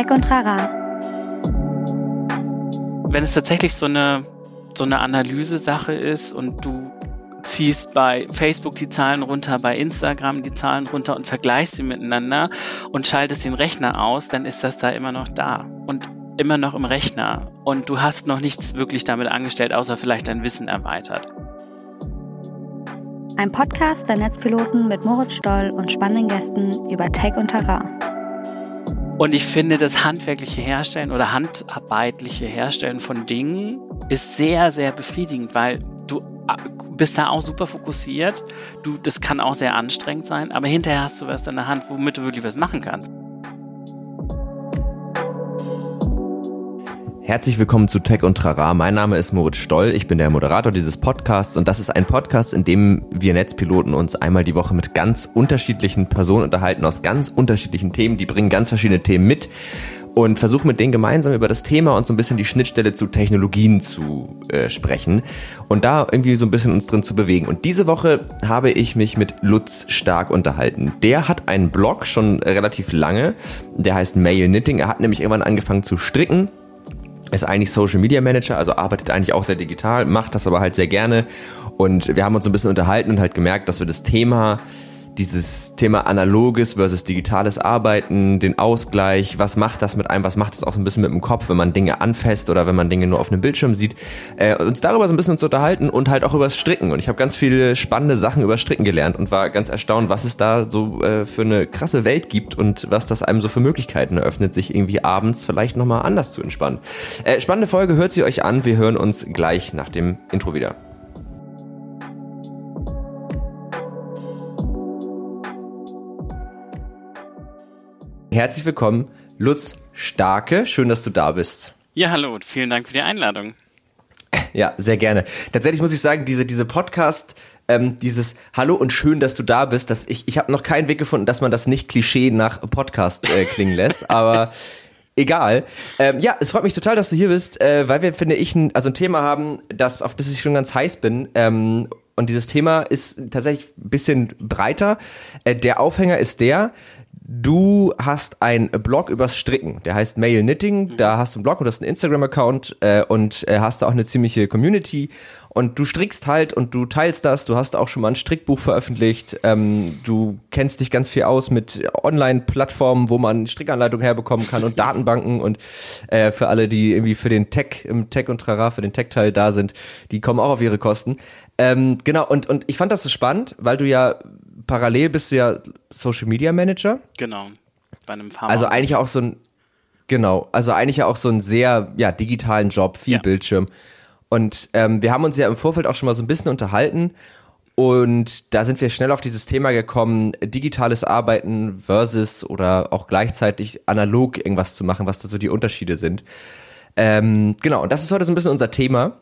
Tech und Rara. Wenn es tatsächlich so eine, so eine Analyse-Sache ist und du ziehst bei Facebook die Zahlen runter, bei Instagram die Zahlen runter und vergleichst sie miteinander und schaltest den Rechner aus, dann ist das da immer noch da und immer noch im Rechner und du hast noch nichts wirklich damit angestellt, außer vielleicht dein Wissen erweitert. Ein Podcast der Netzpiloten mit Moritz Stoll und spannenden Gästen über Tech und Terrain. Und ich finde, das handwerkliche Herstellen oder handarbeitliche Herstellen von Dingen ist sehr, sehr befriedigend, weil du äh, bist da auch super fokussiert. Du, das kann auch sehr anstrengend sein, aber hinterher hast du was in der Hand, womit du wirklich was machen kannst. Herzlich willkommen zu Tech und Trara. Mein Name ist Moritz Stoll. Ich bin der Moderator dieses Podcasts und das ist ein Podcast, in dem wir Netzpiloten uns einmal die Woche mit ganz unterschiedlichen Personen unterhalten aus ganz unterschiedlichen Themen. Die bringen ganz verschiedene Themen mit und versuchen mit denen gemeinsam über das Thema und so ein bisschen die Schnittstelle zu Technologien zu äh, sprechen und da irgendwie so ein bisschen uns drin zu bewegen. Und diese Woche habe ich mich mit Lutz Stark unterhalten. Der hat einen Blog schon relativ lange, der heißt Mail Knitting. Er hat nämlich irgendwann angefangen zu stricken ist eigentlich Social Media Manager, also arbeitet eigentlich auch sehr digital, macht das aber halt sehr gerne. Und wir haben uns ein bisschen unterhalten und halt gemerkt, dass wir das Thema dieses Thema analoges versus digitales Arbeiten, den Ausgleich, was macht das mit einem, was macht das auch so ein bisschen mit dem Kopf, wenn man Dinge anfasst oder wenn man Dinge nur auf einem Bildschirm sieht, äh, uns darüber so ein bisschen zu unterhalten und halt auch über das Stricken. Und ich habe ganz viele spannende Sachen über Stricken gelernt und war ganz erstaunt, was es da so äh, für eine krasse Welt gibt und was das einem so für Möglichkeiten eröffnet, sich irgendwie abends vielleicht nochmal anders zu entspannen. Äh, spannende Folge, hört sie euch an. Wir hören uns gleich nach dem Intro wieder. Herzlich willkommen, Lutz Starke. Schön, dass du da bist. Ja, hallo. Vielen Dank für die Einladung. Ja, sehr gerne. Tatsächlich muss ich sagen, diese, diese Podcast, ähm, dieses Hallo und schön, dass du da bist, dass ich, ich habe noch keinen Weg gefunden, dass man das nicht Klischee nach Podcast äh, klingen lässt, aber egal. Ähm, ja, es freut mich total, dass du hier bist, äh, weil wir, finde ich, ein, also ein Thema haben, das, auf das ich schon ganz heiß bin. Ähm, und dieses Thema ist tatsächlich ein bisschen breiter. Äh, der Aufhänger ist der, Du hast einen Blog übers Stricken, der heißt Mail Knitting. Mhm. Da hast du einen Blog und hast einen Instagram-Account äh, und äh, hast da auch eine ziemliche Community. Und du strickst halt und du teilst das. Du hast auch schon mal ein Strickbuch veröffentlicht. Ähm, du kennst dich ganz viel aus mit Online-Plattformen, wo man Strickanleitungen herbekommen kann und Datenbanken. Und äh, für alle, die irgendwie für den Tech, im Tech und Trara, für den Tech-Teil da sind, die kommen auch auf ihre Kosten. Ähm, genau, und, und ich fand das so spannend, weil du ja parallel bist du ja Social Media Manager. Genau. Bei einem Pharma. Also eigentlich auch so ein, genau, also eigentlich auch so ein sehr, ja, digitalen Job, viel ja. Bildschirm. Und ähm, wir haben uns ja im Vorfeld auch schon mal so ein bisschen unterhalten und da sind wir schnell auf dieses Thema gekommen, digitales Arbeiten versus oder auch gleichzeitig analog irgendwas zu machen, was da so die Unterschiede sind. Ähm, genau, und das ist heute so ein bisschen unser Thema.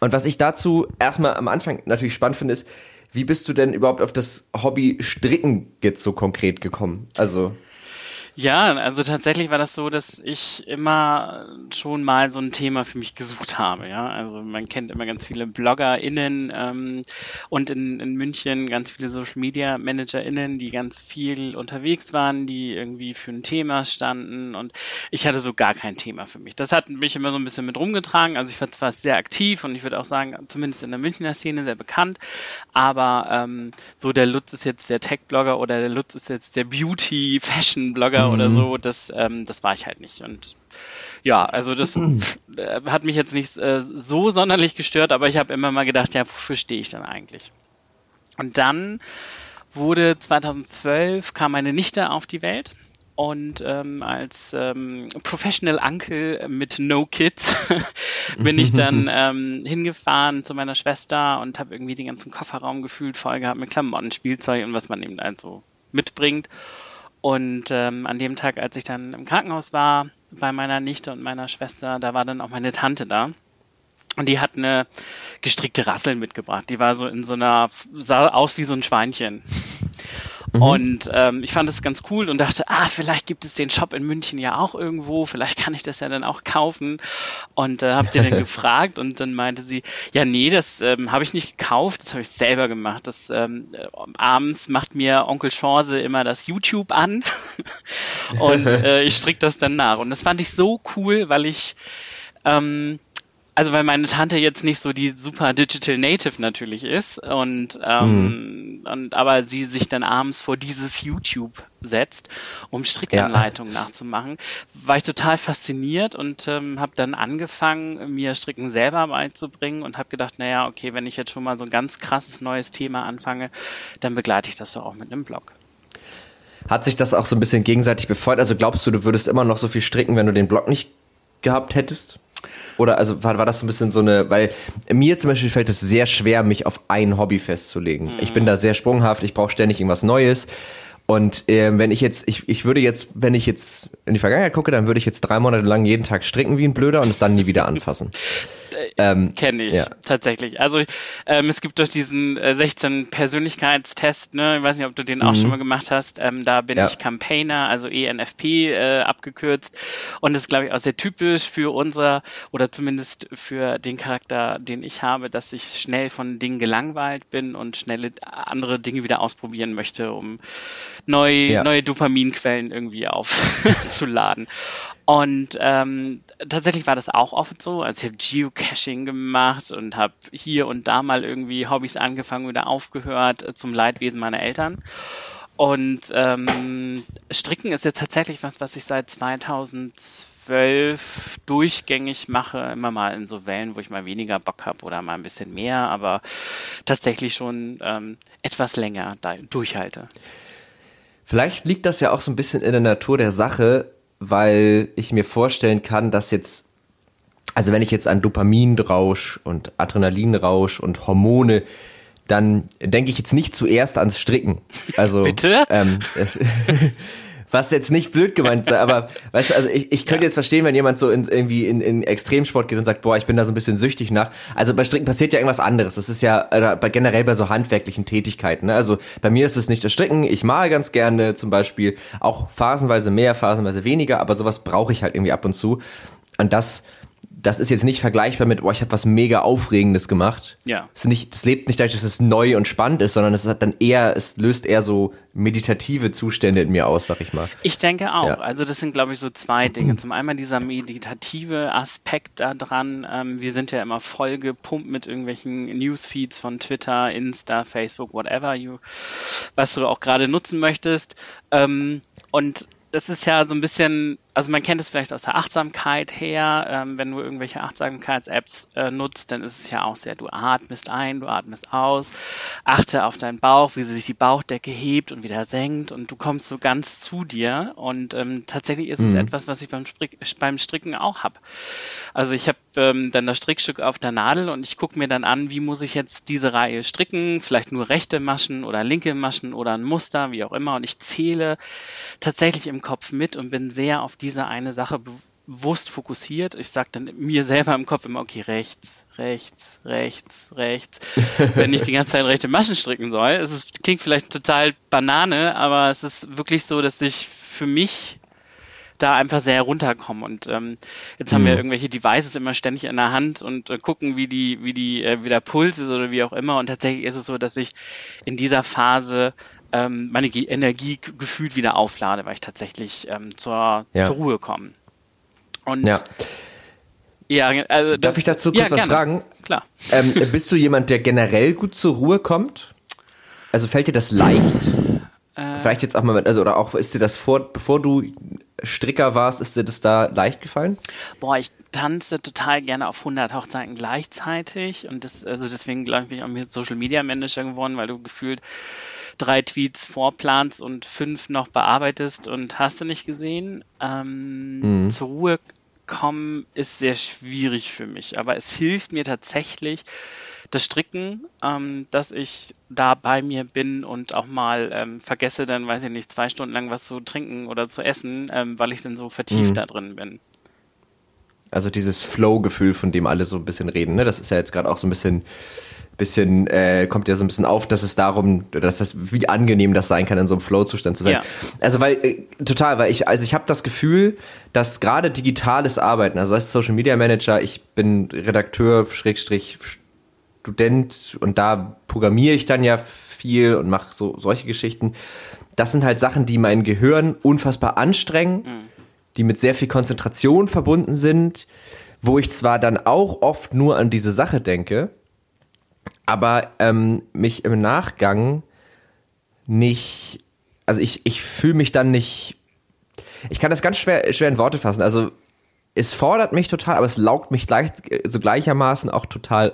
Und was ich dazu erstmal am Anfang natürlich spannend finde, ist, wie bist du denn überhaupt auf das Hobby Stricken jetzt so konkret gekommen? Also ja, also tatsächlich war das so, dass ich immer schon mal so ein Thema für mich gesucht habe. Ja, also man kennt immer ganz viele BloggerInnen ähm, und in, in München ganz viele Social Media ManagerInnen, die ganz viel unterwegs waren, die irgendwie für ein Thema standen und ich hatte so gar kein Thema für mich. Das hat mich immer so ein bisschen mit rumgetragen. Also ich war zwar sehr aktiv und ich würde auch sagen, zumindest in der Münchner Szene sehr bekannt, aber ähm, so der Lutz ist jetzt der Tech-Blogger oder der Lutz ist jetzt der Beauty-Fashion-Blogger mhm. oder so, das, ähm, das war ich halt nicht. Und ja, also das äh, hat mich jetzt nicht äh, so sonderlich gestört, aber ich habe immer mal gedacht, ja, wofür stehe ich dann eigentlich? Und dann wurde 2012 kam meine Nichte auf die Welt und ähm, als ähm, Professional Uncle mit No Kids bin ich dann ähm, hingefahren zu meiner Schwester und habe irgendwie den ganzen Kofferraum gefühlt voll gehabt mit Klamotten, Spielzeug und was man eben also mitbringt. Und ähm, an dem Tag, als ich dann im Krankenhaus war, bei meiner Nichte und meiner Schwester, da war dann auch meine Tante da. Und die hat eine gestrickte Rassel mitgebracht. Die war so in so einer, sah aus wie so ein Schweinchen. Mhm. Und ähm, ich fand es ganz cool und dachte, ah, vielleicht gibt es den Shop in München ja auch irgendwo, vielleicht kann ich das ja dann auch kaufen. Und äh, habt ihr dann gefragt und dann meinte sie, ja, nee, das ähm, habe ich nicht gekauft, das habe ich selber gemacht. Das ähm, abends macht mir Onkel Chance immer das YouTube an und äh, ich stricke das dann nach. Und das fand ich so cool, weil ich ähm, also weil meine Tante jetzt nicht so die super Digital Native natürlich ist und, ähm, mhm. und aber sie sich dann abends vor dieses YouTube setzt, um Strickanleitungen ja. nachzumachen, war ich total fasziniert und ähm, habe dann angefangen, mir Stricken selber beizubringen und habe gedacht, naja, okay, wenn ich jetzt schon mal so ein ganz krasses neues Thema anfange, dann begleite ich das doch auch mit einem Blog. Hat sich das auch so ein bisschen gegenseitig befeuert? Also glaubst du, du würdest immer noch so viel stricken, wenn du den Blog nicht gehabt hättest? Oder also war, war das so ein bisschen so eine, weil mir zum Beispiel fällt es sehr schwer, mich auf ein Hobby festzulegen. Mhm. Ich bin da sehr sprunghaft, ich brauche ständig irgendwas Neues. Und äh, wenn ich jetzt, ich, ich würde jetzt, wenn ich jetzt in die Vergangenheit gucke, dann würde ich jetzt drei Monate lang jeden Tag stricken wie ein Blöder und es dann nie wieder anfassen. Ähm, Kenne ich ja. tatsächlich. Also ähm, es gibt doch diesen äh, 16 Persönlichkeitstest, ne? Ich weiß nicht, ob du den mhm. auch schon mal gemacht hast. Ähm, da bin ja. ich Campaigner, also ENFP äh, abgekürzt. Und das ist, glaube ich, auch sehr typisch für unser oder zumindest für den Charakter, den ich habe, dass ich schnell von Dingen gelangweilt bin und schnell andere Dinge wieder ausprobieren möchte, um neu, ja. neue Dopaminquellen irgendwie aufzuladen. Und ähm, tatsächlich war das auch oft so. Also ich habe Geocaching gemacht und habe hier und da mal irgendwie Hobbys angefangen oder aufgehört äh, zum Leidwesen meiner Eltern. Und ähm, Stricken ist jetzt tatsächlich was, was ich seit 2012 durchgängig mache, immer mal in so Wellen, wo ich mal weniger Bock habe oder mal ein bisschen mehr, aber tatsächlich schon ähm, etwas länger da durchhalte. Vielleicht liegt das ja auch so ein bisschen in der Natur der Sache, weil ich mir vorstellen kann, dass jetzt, also wenn ich jetzt an Dopaminrausch und Adrenalinrausch und Hormone, dann denke ich jetzt nicht zuerst ans Stricken. Also bitte. Ähm, es, was jetzt nicht blöd gemeint sei, aber weißt du, also ich, ich könnte ja. jetzt verstehen, wenn jemand so in, irgendwie in, in Extremsport geht und sagt, boah, ich bin da so ein bisschen süchtig nach. Also bei Stricken passiert ja irgendwas anderes. Das ist ja äh, bei, generell bei so handwerklichen Tätigkeiten. Ne? Also bei mir ist es nicht das Stricken. Ich male ganz gerne zum Beispiel, auch phasenweise mehr, phasenweise weniger, aber sowas brauche ich halt irgendwie ab und zu. Und das das ist jetzt nicht vergleichbar mit, oh, ich habe was mega Aufregendes gemacht. Ja. Es, nicht, es lebt nicht dadurch, dass es neu und spannend ist, sondern es hat dann eher, es löst eher so meditative Zustände in mir aus, sag ich mal. Ich denke auch. Ja. Also das sind, glaube ich, so zwei Dinge. Zum einen dieser meditative Aspekt da dran. Ähm, wir sind ja immer voll gepumpt mit irgendwelchen Newsfeeds von Twitter, Insta, Facebook, whatever you, was du auch gerade nutzen möchtest. Ähm, und das ist ja so ein bisschen, also man kennt es vielleicht aus der Achtsamkeit her, ähm, wenn du irgendwelche Achtsamkeits-Apps äh, nutzt, dann ist es ja auch sehr, du atmest ein, du atmest aus, achte auf deinen Bauch, wie sich die Bauchdecke hebt und wieder senkt und du kommst so ganz zu dir und ähm, tatsächlich ist mhm. es etwas, was ich beim, Strick, beim Stricken auch habe. Also ich habe ähm, dann das Strickstück auf der Nadel und ich gucke mir dann an, wie muss ich jetzt diese Reihe stricken, vielleicht nur rechte Maschen oder linke Maschen oder ein Muster, wie auch immer und ich zähle tatsächlich im Kopf mit und bin sehr auf diese eine Sache bewusst fokussiert. Ich sage dann mir selber im Kopf immer, okay, rechts, rechts, rechts, rechts, wenn ich die ganze Zeit rechte Maschen stricken soll. Es ist, klingt vielleicht total Banane, aber es ist wirklich so, dass ich für mich da einfach sehr runterkomme. Und ähm, jetzt haben wir mhm. irgendwelche Devices immer ständig in der Hand und äh, gucken, wie die, wie die, äh, wie der Puls ist oder wie auch immer. Und tatsächlich ist es so, dass ich in dieser Phase ähm, meine Energie gefühlt wieder auflade, weil ich tatsächlich ähm, zur, ja. zur Ruhe komme. Und ja. Ja, also Darf ich dazu kurz ja, was gerne. fragen? Klar. Ähm, bist du jemand, der generell gut zur Ruhe kommt? Also fällt dir das leicht? Äh, Vielleicht jetzt auch mal, also oder auch ist dir das vor, bevor du Stricker warst, ist dir das da leicht gefallen? Boah, ich tanze total gerne auf 100 Hochzeiten gleichzeitig und das, also deswegen glaube ich, bin ich auch mit Social Media Manager geworden, weil du gefühlt drei Tweets vorplanst und fünf noch bearbeitest und hast du nicht gesehen. Ähm, mhm. Zur Ruhe kommen ist sehr schwierig für mich, aber es hilft mir tatsächlich, das Stricken, ähm, dass ich da bei mir bin und auch mal ähm, vergesse, dann weiß ich nicht, zwei Stunden lang was zu trinken oder zu essen, ähm, weil ich dann so vertieft mhm. da drin bin. Also dieses Flow-Gefühl, von dem alle so ein bisschen reden, ne? Das ist ja jetzt gerade auch so ein bisschen bisschen, äh, kommt ja so ein bisschen auf, dass es darum, dass das, wie angenehm das sein kann, in so einem Flow-Zustand zu sein. Ja. Also weil, äh, total, weil ich, also ich habe das Gefühl, dass gerade digitales Arbeiten, also als Social Media Manager, ich bin Redakteur, Schrägstrich, Student und da programmiere ich dann ja viel und mache so solche Geschichten. das sind halt Sachen, die mein Gehirn unfassbar anstrengen, mhm. die mit sehr viel Konzentration verbunden sind, wo ich zwar dann auch oft nur an diese Sache denke, aber ähm, mich im Nachgang nicht, also ich, ich fühle mich dann nicht, ich kann das ganz schwer, schwer in Worte fassen. Also es fordert mich total, aber es laugt mich gleich, so gleichermaßen auch total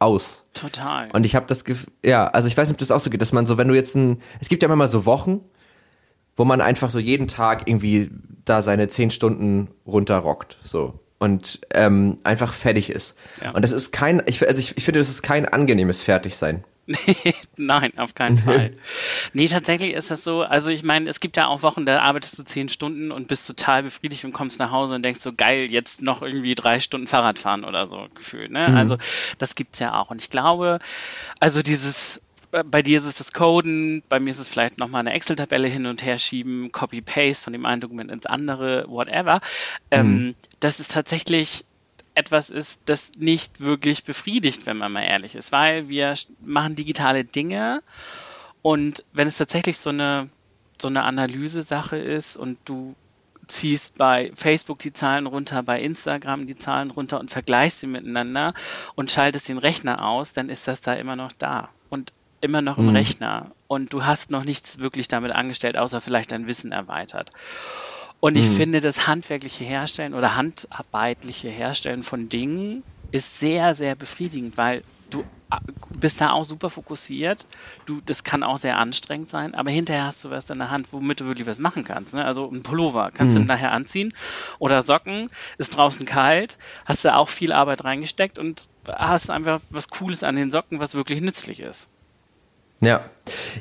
aus. Total. Und ich habe das Gefühl, ja, also ich weiß nicht, ob das auch so geht, dass man so, wenn du jetzt ein, es gibt ja immer mal so Wochen, wo man einfach so jeden Tag irgendwie da seine zehn Stunden runterrockt, so und ähm, einfach fertig ist. Ja. Und das ist kein, ich, also ich, ich finde, das ist kein angenehmes Fertigsein. Nein, auf keinen Fall. nee, tatsächlich ist das so. Also ich meine, es gibt ja auch Wochen, da arbeitest du zehn Stunden und bist total befriedigt und kommst nach Hause und denkst so, geil, jetzt noch irgendwie drei Stunden Fahrrad fahren oder so gefühlt. Ne? Mhm. Also das gibt's ja auch. Und ich glaube, also dieses bei dir ist es das Coden, bei mir ist es vielleicht nochmal eine Excel-Tabelle hin und her schieben, Copy-Paste von dem einen Dokument ins andere, whatever. Ähm, mhm. Ähm, das ist tatsächlich etwas ist, das nicht wirklich befriedigt, wenn man mal ehrlich ist, weil wir machen digitale Dinge und wenn es tatsächlich so eine, so eine Analyse-Sache ist und du ziehst bei Facebook die Zahlen runter, bei Instagram die Zahlen runter und vergleichst sie miteinander und schaltest den Rechner aus, dann ist das da immer noch da und immer noch im mhm. Rechner und du hast noch nichts wirklich damit angestellt, außer vielleicht dein Wissen erweitert. Und ich mhm. finde, das handwerkliche Herstellen oder handarbeitliche Herstellen von Dingen ist sehr, sehr befriedigend, weil du äh, bist da auch super fokussiert. Du, das kann auch sehr anstrengend sein, aber hinterher hast du was in der Hand, womit du wirklich was machen kannst. Ne? Also ein Pullover kannst mhm. du nachher anziehen oder Socken, ist draußen kalt, hast du auch viel Arbeit reingesteckt und hast einfach was Cooles an den Socken, was wirklich nützlich ist. Ja,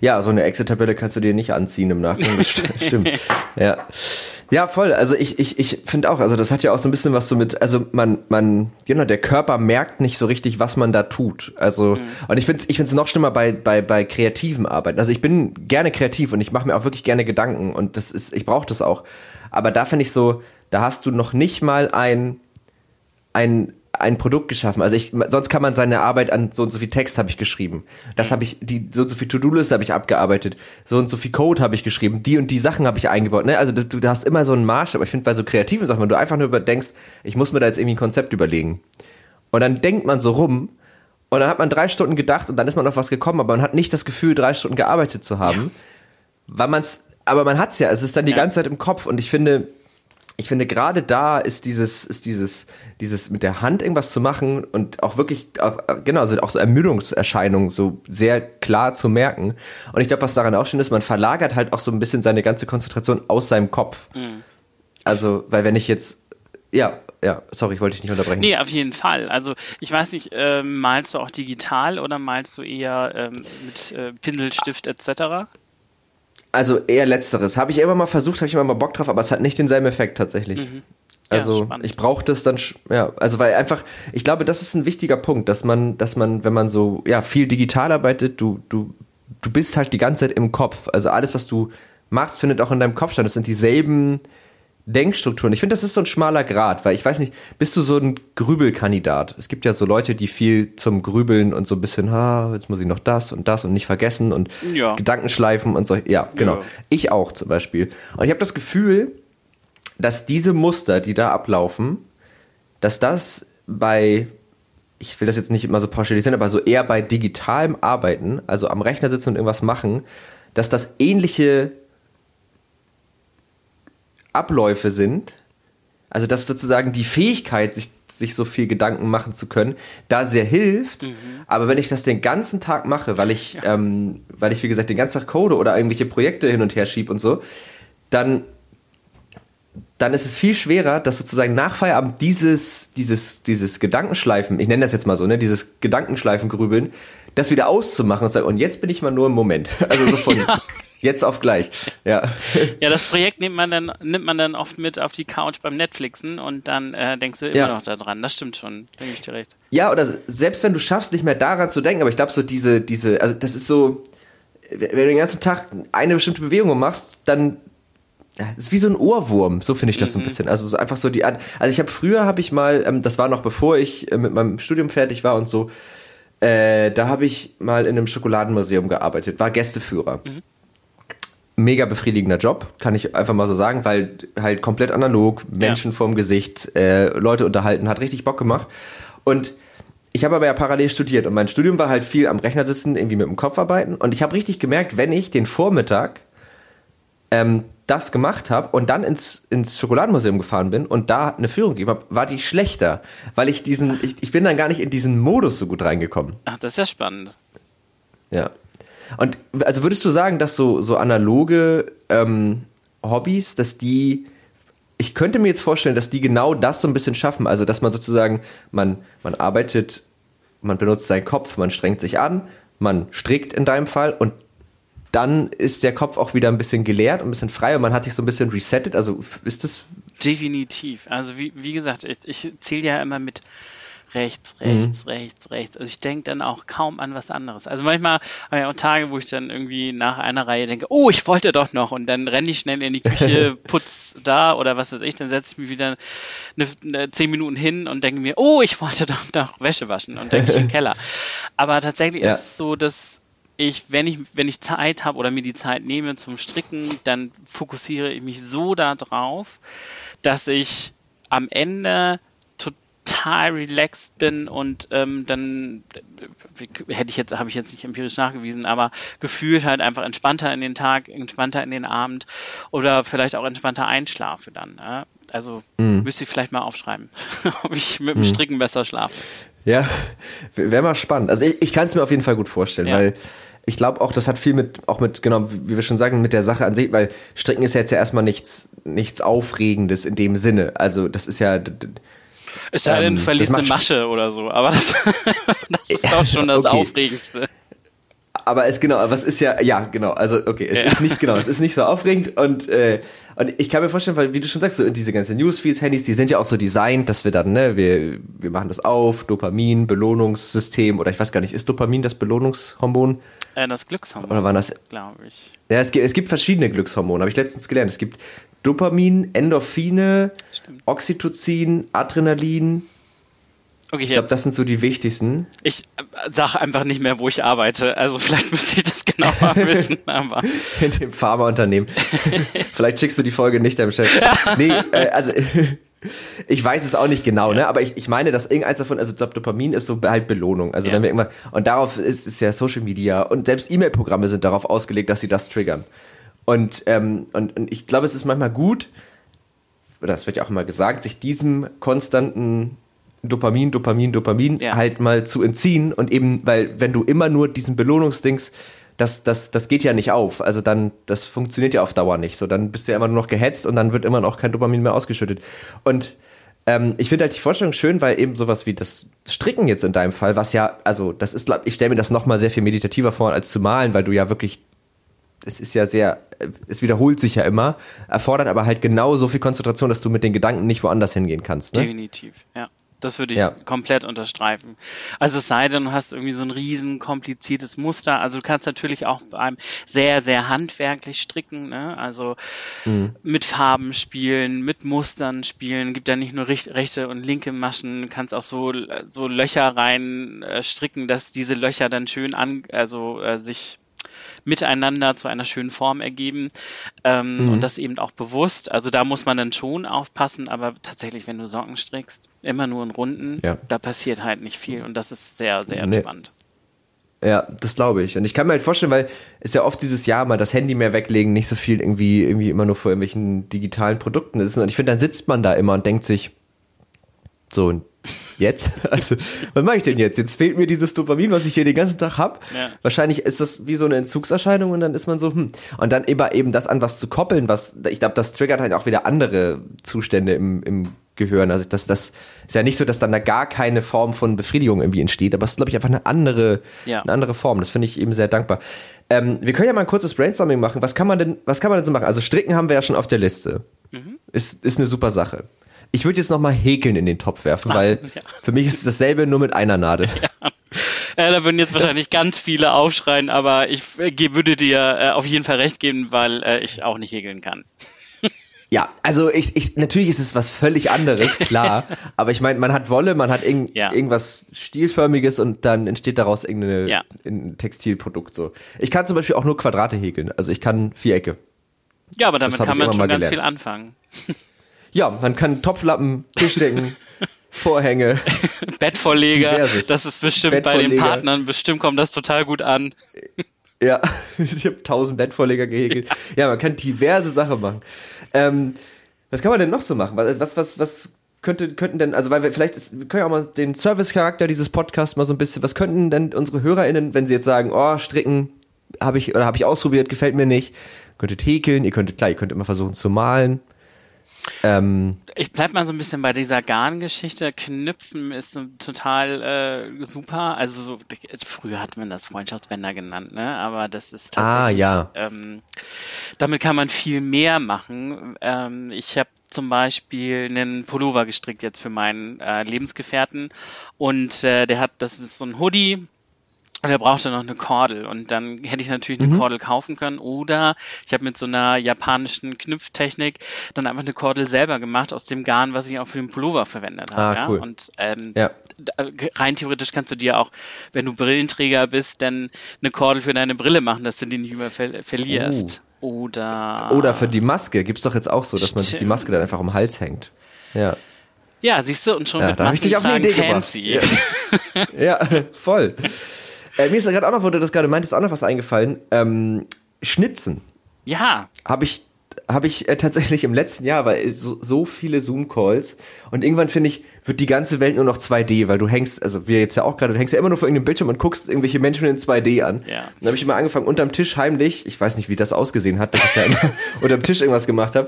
ja, so eine Excel-Tabelle kannst du dir nicht anziehen im Nachgang. Das stimmt. ja. Ja, voll. Also ich, ich, ich finde auch, also das hat ja auch so ein bisschen was so mit, also man, man, genau, der Körper merkt nicht so richtig, was man da tut. Also, mhm. und ich finde es ich find's noch schlimmer bei, bei, bei kreativen Arbeiten. Also ich bin gerne kreativ und ich mache mir auch wirklich gerne Gedanken und das ist, ich brauche das auch. Aber da finde ich so, da hast du noch nicht mal ein, ein ein Produkt geschaffen. Also ich, sonst kann man seine Arbeit an so und so viel Text habe ich geschrieben. Das habe ich, die so und so viel To-Do-Liste habe ich abgearbeitet. So und so viel Code habe ich geschrieben. Die und die Sachen habe ich eingebaut. Ne? Also du, du hast immer so einen Marsch. Aber ich finde bei so kreativen Sachen, wenn du einfach nur überdenkst, ich muss mir da jetzt irgendwie ein Konzept überlegen. Und dann denkt man so rum und dann hat man drei Stunden gedacht und dann ist man auf was gekommen, aber man hat nicht das Gefühl, drei Stunden gearbeitet zu haben, ja. weil man's, aber man hat's ja. Es ist dann die ja. ganze Zeit im Kopf und ich finde, ich finde gerade da ist dieses ist dieses dieses mit der Hand irgendwas zu machen und auch wirklich auch, genau also auch so Ermüdungserscheinungen so sehr klar zu merken und ich glaube was daran auch schön ist man verlagert halt auch so ein bisschen seine ganze Konzentration aus seinem Kopf mhm. also weil wenn ich jetzt ja ja, sorry, ich wollte dich nicht unterbrechen. Nee, auf jeden Fall. Also ich weiß nicht, äh, malst du auch digital oder malst du eher ähm, mit äh, Pinselstift etc.? Also eher letzteres. Habe ich immer mal versucht, habe ich immer mal Bock drauf, aber es hat nicht denselben Effekt tatsächlich. Mhm. Ja, also spannend. ich brauche das dann, ja, also weil einfach, ich glaube, das ist ein wichtiger Punkt, dass man, dass man, wenn man so, ja, viel digital arbeitet, du, du, du bist halt die ganze Zeit im Kopf. Also alles, was du machst, findet auch in deinem Kopf statt. Das sind dieselben Denkstrukturen. Ich finde, das ist so ein schmaler Grad, weil ich weiß nicht, bist du so ein Grübelkandidat? Es gibt ja so Leute, die viel zum Grübeln und so ein bisschen, ha, jetzt muss ich noch das und das und nicht vergessen und ja. Gedankenschleifen und so. Ja, genau. Ja. Ich auch zum Beispiel. Und ich habe das Gefühl, dass diese Muster, die da ablaufen, dass das bei, ich will das jetzt nicht immer so pauschalisieren, aber so eher bei digitalem Arbeiten, also am Rechner sitzen und irgendwas machen, dass das ähnliche Abläufe sind, also dass sozusagen die Fähigkeit, sich, sich so viel Gedanken machen zu können, da sehr hilft. Mhm. Aber wenn ich das den ganzen Tag mache, weil ich, ja. ähm, weil ich wie gesagt den ganzen Tag code oder irgendwelche Projekte hin und her schiebe und so, dann dann ist es viel schwerer, dass sozusagen nach Feierabend dieses, dieses, dieses Gedankenschleifen, ich nenne das jetzt mal so, ne, dieses Gedankenschleifen-Grübeln, das wieder auszumachen und sagen, und jetzt bin ich mal nur im Moment. Also so von, ja. Jetzt auf gleich. Ja. Ja, das Projekt nimmt man dann, nimmt man dann oft mit auf die Couch beim Netflixen und dann äh, denkst du immer ja. noch daran. Das stimmt schon, denke ich dir recht. Ja, oder selbst wenn du schaffst, nicht mehr daran zu denken, aber ich glaube, so diese, diese, also das ist so, wenn du den ganzen Tag eine bestimmte Bewegung machst, dann ja, ist wie so ein Ohrwurm, so finde ich das mhm. so ein mhm. bisschen. Also so einfach so die Art. Also ich habe früher habe ich mal, ähm, das war noch bevor ich äh, mit meinem Studium fertig war und so, äh, da habe ich mal in einem Schokoladenmuseum gearbeitet, war Gästeführer. Mhm mega befriedigender Job, kann ich einfach mal so sagen, weil halt komplett analog, Menschen ja. vorm Gesicht, äh, Leute unterhalten, hat richtig Bock gemacht. Und ich habe aber ja parallel studiert und mein Studium war halt viel am Rechner sitzen, irgendwie mit dem Kopf arbeiten. Und ich habe richtig gemerkt, wenn ich den Vormittag ähm, das gemacht habe und dann ins, ins Schokoladenmuseum gefahren bin und da eine Führung gegeben habe, war die schlechter, weil ich diesen, ich, ich bin dann gar nicht in diesen Modus so gut reingekommen. Ach, das ist ja spannend. Ja. Und also würdest du sagen, dass so, so analoge ähm, Hobbys, dass die ich könnte mir jetzt vorstellen, dass die genau das so ein bisschen schaffen. Also, dass man sozusagen, man, man arbeitet, man benutzt seinen Kopf, man strengt sich an, man strickt in deinem Fall und dann ist der Kopf auch wieder ein bisschen geleert, ein bisschen frei und man hat sich so ein bisschen resettet. Also ist das. Definitiv. Also wie, wie gesagt, ich, ich zähle ja immer mit rechts, rechts, mhm. rechts, rechts. Also ich denke dann auch kaum an was anderes. Also manchmal habe ich auch Tage, wo ich dann irgendwie nach einer Reihe denke, oh, ich wollte doch noch und dann renne ich schnell in die Küche, putz da oder was weiß ich, dann setze ich mich wieder eine, eine, zehn Minuten hin und denke mir, oh, ich wollte doch noch Wäsche waschen und denke ich in den Keller. Aber tatsächlich ja. ist es so, dass ich, wenn ich, wenn ich Zeit habe oder mir die Zeit nehme zum Stricken, dann fokussiere ich mich so darauf, dass ich am Ende total relaxed bin und ähm, dann äh, hätte ich jetzt, habe ich jetzt nicht empirisch nachgewiesen, aber gefühlt halt einfach entspannter in den Tag, entspannter in den Abend oder vielleicht auch entspannter einschlafe dann. Ja? Also mhm. müsste ich vielleicht mal aufschreiben, ob ich mit dem mhm. Stricken besser schlafe. Ja, wäre mal spannend. Also ich, ich kann es mir auf jeden Fall gut vorstellen, ja. weil ich glaube auch, das hat viel mit, auch mit, genau, wie wir schon sagen, mit der Sache an sich, weil Stricken ist ja jetzt ja erstmal nichts, nichts Aufregendes in dem Sinne. Also das ist ja, es sei denn, ähm, verliest eine Masche oder so, aber das, das ist auch schon das okay. Aufregendste. Aber es genau, aber es ist ja, ja, genau, also okay, es ja. ist nicht, genau, es ist nicht so aufregend und, äh, und ich kann mir vorstellen, weil, wie du schon sagst, so diese ganzen Newsfeeds, Handys, die sind ja auch so designt, dass wir dann, ne, wir, wir machen das auf, Dopamin, Belohnungssystem, oder ich weiß gar nicht, ist Dopamin das Belohnungshormon? Äh, das Glückshormon. Oder war das? Glaube ich. Ja, es gibt, es gibt verschiedene Glückshormone, habe ich letztens gelernt. Es gibt Dopamin, Endorphine, Stimmt. Oxytocin, Adrenalin. Okay, ich glaube, das sind so die wichtigsten. Ich äh, sage einfach nicht mehr, wo ich arbeite. Also vielleicht müsste ich das genauer wissen. Aber. In dem Pharmaunternehmen. vielleicht schickst du die Folge nicht deinem Chef. nee, äh, also ich weiß es auch nicht genau, ne? Aber ich, ich meine, dass irgendeins davon, also ich glaube, Dopamin ist so halt Belohnung. Also ja. wenn wir irgendwann, und darauf ist, ist ja Social Media und selbst E-Mail-Programme sind darauf ausgelegt, dass sie das triggern. Und, ähm, und, und ich glaube, es ist manchmal gut, oder das wird ja auch immer gesagt, sich diesem konstanten Dopamin, Dopamin, Dopamin ja. halt mal zu entziehen und eben, weil wenn du immer nur diesen Belohnungsdings, das, das, das geht ja nicht auf. Also dann, das funktioniert ja auf Dauer nicht. So, dann bist du ja immer nur noch gehetzt und dann wird immer noch kein Dopamin mehr ausgeschüttet. Und ähm, ich finde halt die Vorstellung schön, weil eben sowas wie das Stricken jetzt in deinem Fall, was ja, also das ist, ich stelle mir das nochmal sehr viel meditativer vor, als zu malen, weil du ja wirklich es ist ja sehr, es wiederholt sich ja immer, erfordert aber halt genau so viel Konzentration, dass du mit den Gedanken nicht woanders hingehen kannst. Ne? Definitiv, ja. Das würde ich ja. komplett unterstreifen. Also es sei denn, du hast irgendwie so ein riesen kompliziertes Muster. Also du kannst natürlich auch beim sehr, sehr handwerklich stricken, ne? also mhm. mit Farben spielen, mit Mustern spielen. Gibt ja nicht nur rechte und linke Maschen, du kannst auch so, so Löcher rein äh, stricken, dass diese Löcher dann schön an, also äh, sich miteinander zu einer schönen Form ergeben ähm, mhm. und das eben auch bewusst. Also da muss man dann schon aufpassen, aber tatsächlich, wenn du Socken strickst, immer nur in Runden, ja. da passiert halt nicht viel und das ist sehr, sehr entspannt. Nee. Ja, das glaube ich. Und ich kann mir halt vorstellen, weil es ja oft dieses Jahr mal das Handy mehr weglegen, nicht so viel irgendwie, irgendwie immer nur vor irgendwelchen digitalen Produkten ist. Und ich finde, dann sitzt man da immer und denkt sich, so, Jetzt? Also, was mache ich denn jetzt? Jetzt fehlt mir dieses Dopamin, was ich hier den ganzen Tag hab. Ja. Wahrscheinlich ist das wie so eine Entzugserscheinung und dann ist man so, hm. Und dann eben, eben das an was zu koppeln, was, ich glaube, das triggert halt auch wieder andere Zustände im, im Gehirn. Also das, das ist ja nicht so, dass dann da gar keine Form von Befriedigung irgendwie entsteht, aber es ist, glaube ich, einfach eine andere, ja. eine andere Form. Das finde ich eben sehr dankbar. Ähm, wir können ja mal ein kurzes Brainstorming machen. Was kann man denn, was kann man denn so machen? Also Stricken haben wir ja schon auf der Liste. Mhm. Ist, ist eine super Sache. Ich würde jetzt noch mal Häkeln in den Topf werfen, weil ja. für mich ist es dasselbe nur mit einer Nadel. Ja. Ja, da würden jetzt wahrscheinlich ganz viele aufschreien, aber ich äh, würde dir äh, auf jeden Fall recht geben, weil äh, ich auch nicht häkeln kann. Ja, also ich, ich, natürlich ist es was völlig anderes, klar. aber ich meine, man hat Wolle, man hat irg ja. irgendwas Stilförmiges und dann entsteht daraus irgendein ja. Textilprodukt so. Ich kann zum Beispiel auch nur Quadrate häkeln. Also ich kann Vierecke. Ja, aber damit kann man schon ganz viel anfangen. Ja, man kann Topflappen, Tischdecken, Vorhänge, Bettvorleger. Diverses. Das ist bestimmt bei den Partnern, bestimmt kommt das total gut an. Ja, ich habe tausend Bettvorleger gehegelt. Ja. ja. man kann diverse Sachen machen. Ähm, was kann man denn noch so machen? Was, was, was, was könnte, könnten denn, also weil wir vielleicht, ist, wir können ja auch mal den Service-Charakter dieses Podcasts mal so ein bisschen, was könnten denn unsere HörerInnen, wenn sie jetzt sagen, oh, stricken habe ich, oder habe ich ausprobiert, gefällt mir nicht, könntet häkeln, ihr könntet, klar, ihr könnt immer versuchen zu malen. Ähm, ich bleib mal so ein bisschen bei dieser Garngeschichte. Knüpfen ist total äh, super. Also so, früher hat man das Freundschaftsbänder genannt, ne? Aber das ist ah, tatsächlich. Ah, ja. Ähm, damit kann man viel mehr machen. Ähm, ich habe zum Beispiel einen Pullover gestrickt jetzt für meinen äh, Lebensgefährten und äh, der hat, das ist so ein Hoodie, und er brauchte noch eine Kordel und dann hätte ich natürlich eine mhm. Kordel kaufen können oder ich habe mit so einer japanischen Knüpftechnik dann einfach eine Kordel selber gemacht aus dem Garn, was ich auch für den Pullover verwendet habe. Ah, ja? cool. Und ähm, ja. rein theoretisch kannst du dir auch, wenn du Brillenträger bist, dann eine Kordel für deine Brille machen, dass du die nicht mehr ver verlierst. Oh. Oder oder für die Maske gibt's doch jetzt auch so, dass man sich die Maske dann einfach um den Hals hängt. Ja. Ja, siehst du, und schon ja, mit Masken tragen fancy. Ja. ja, voll. Äh, mir ist gerade auch noch, wo du das gerade meintest, auch noch was eingefallen. Ähm, Schnitzen. Ja. Habe ich habe ich äh, tatsächlich im letzten Jahr, weil so, so viele Zoom-Calls und irgendwann finde ich, wird die ganze Welt nur noch 2D, weil du hängst, also wir jetzt ja auch gerade, du hängst ja immer nur vor irgendeinem Bildschirm und guckst irgendwelche Menschen in 2D an. Ja. Dann habe ich immer angefangen, unterm Tisch heimlich, ich weiß nicht, wie das ausgesehen hat, dass ich da immer unterm Tisch irgendwas gemacht habe,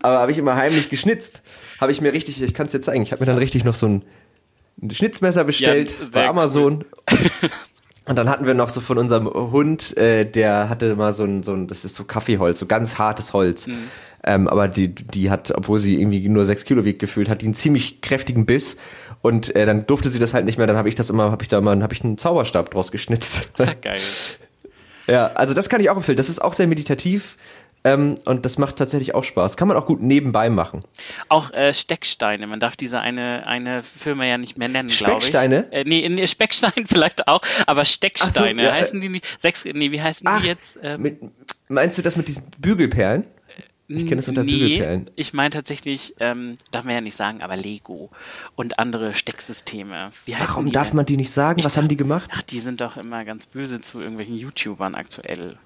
aber habe ich immer heimlich geschnitzt. Habe ich mir richtig, ich kann es dir zeigen, ich habe mir dann richtig noch so ein, ein Schnitzmesser bestellt ja, bei Amazon. Cool. Und dann hatten wir noch so von unserem Hund, äh, der hatte mal so ein, so ein, das ist so Kaffeeholz, so ganz hartes Holz. Mhm. Ähm, aber die, die hat, obwohl sie irgendwie nur sechs Kilo wiegt gefühlt, hat die einen ziemlich kräftigen Biss. Und äh, dann durfte sie das halt nicht mehr. Dann habe ich das immer, habe ich da mal, habe ich einen Zauberstab draus geschnitzt. Das ist geil. ja, also das kann ich auch empfehlen. Das ist auch sehr meditativ. Ähm, und das macht tatsächlich auch Spaß. Kann man auch gut nebenbei machen. Auch äh, Stecksteine. Man darf diese eine, eine Firma ja nicht mehr nennen, glaube ich. Specksteine? Äh, nee, nee, Speckstein vielleicht auch, aber Stecksteine. So, ja, heißen die nicht? Sechs, nee, wie heißen ach, die jetzt? Ähm, mit, meinst du das mit diesen Bügelperlen? Ich kenne es unter nee, Bügelperlen. Ich meine tatsächlich, ähm, darf man ja nicht sagen, aber Lego und andere Stecksysteme. Warum darf denn? man die nicht sagen? Ich Was dachte, haben die gemacht? Ach, die sind doch immer ganz böse zu irgendwelchen YouTubern aktuell.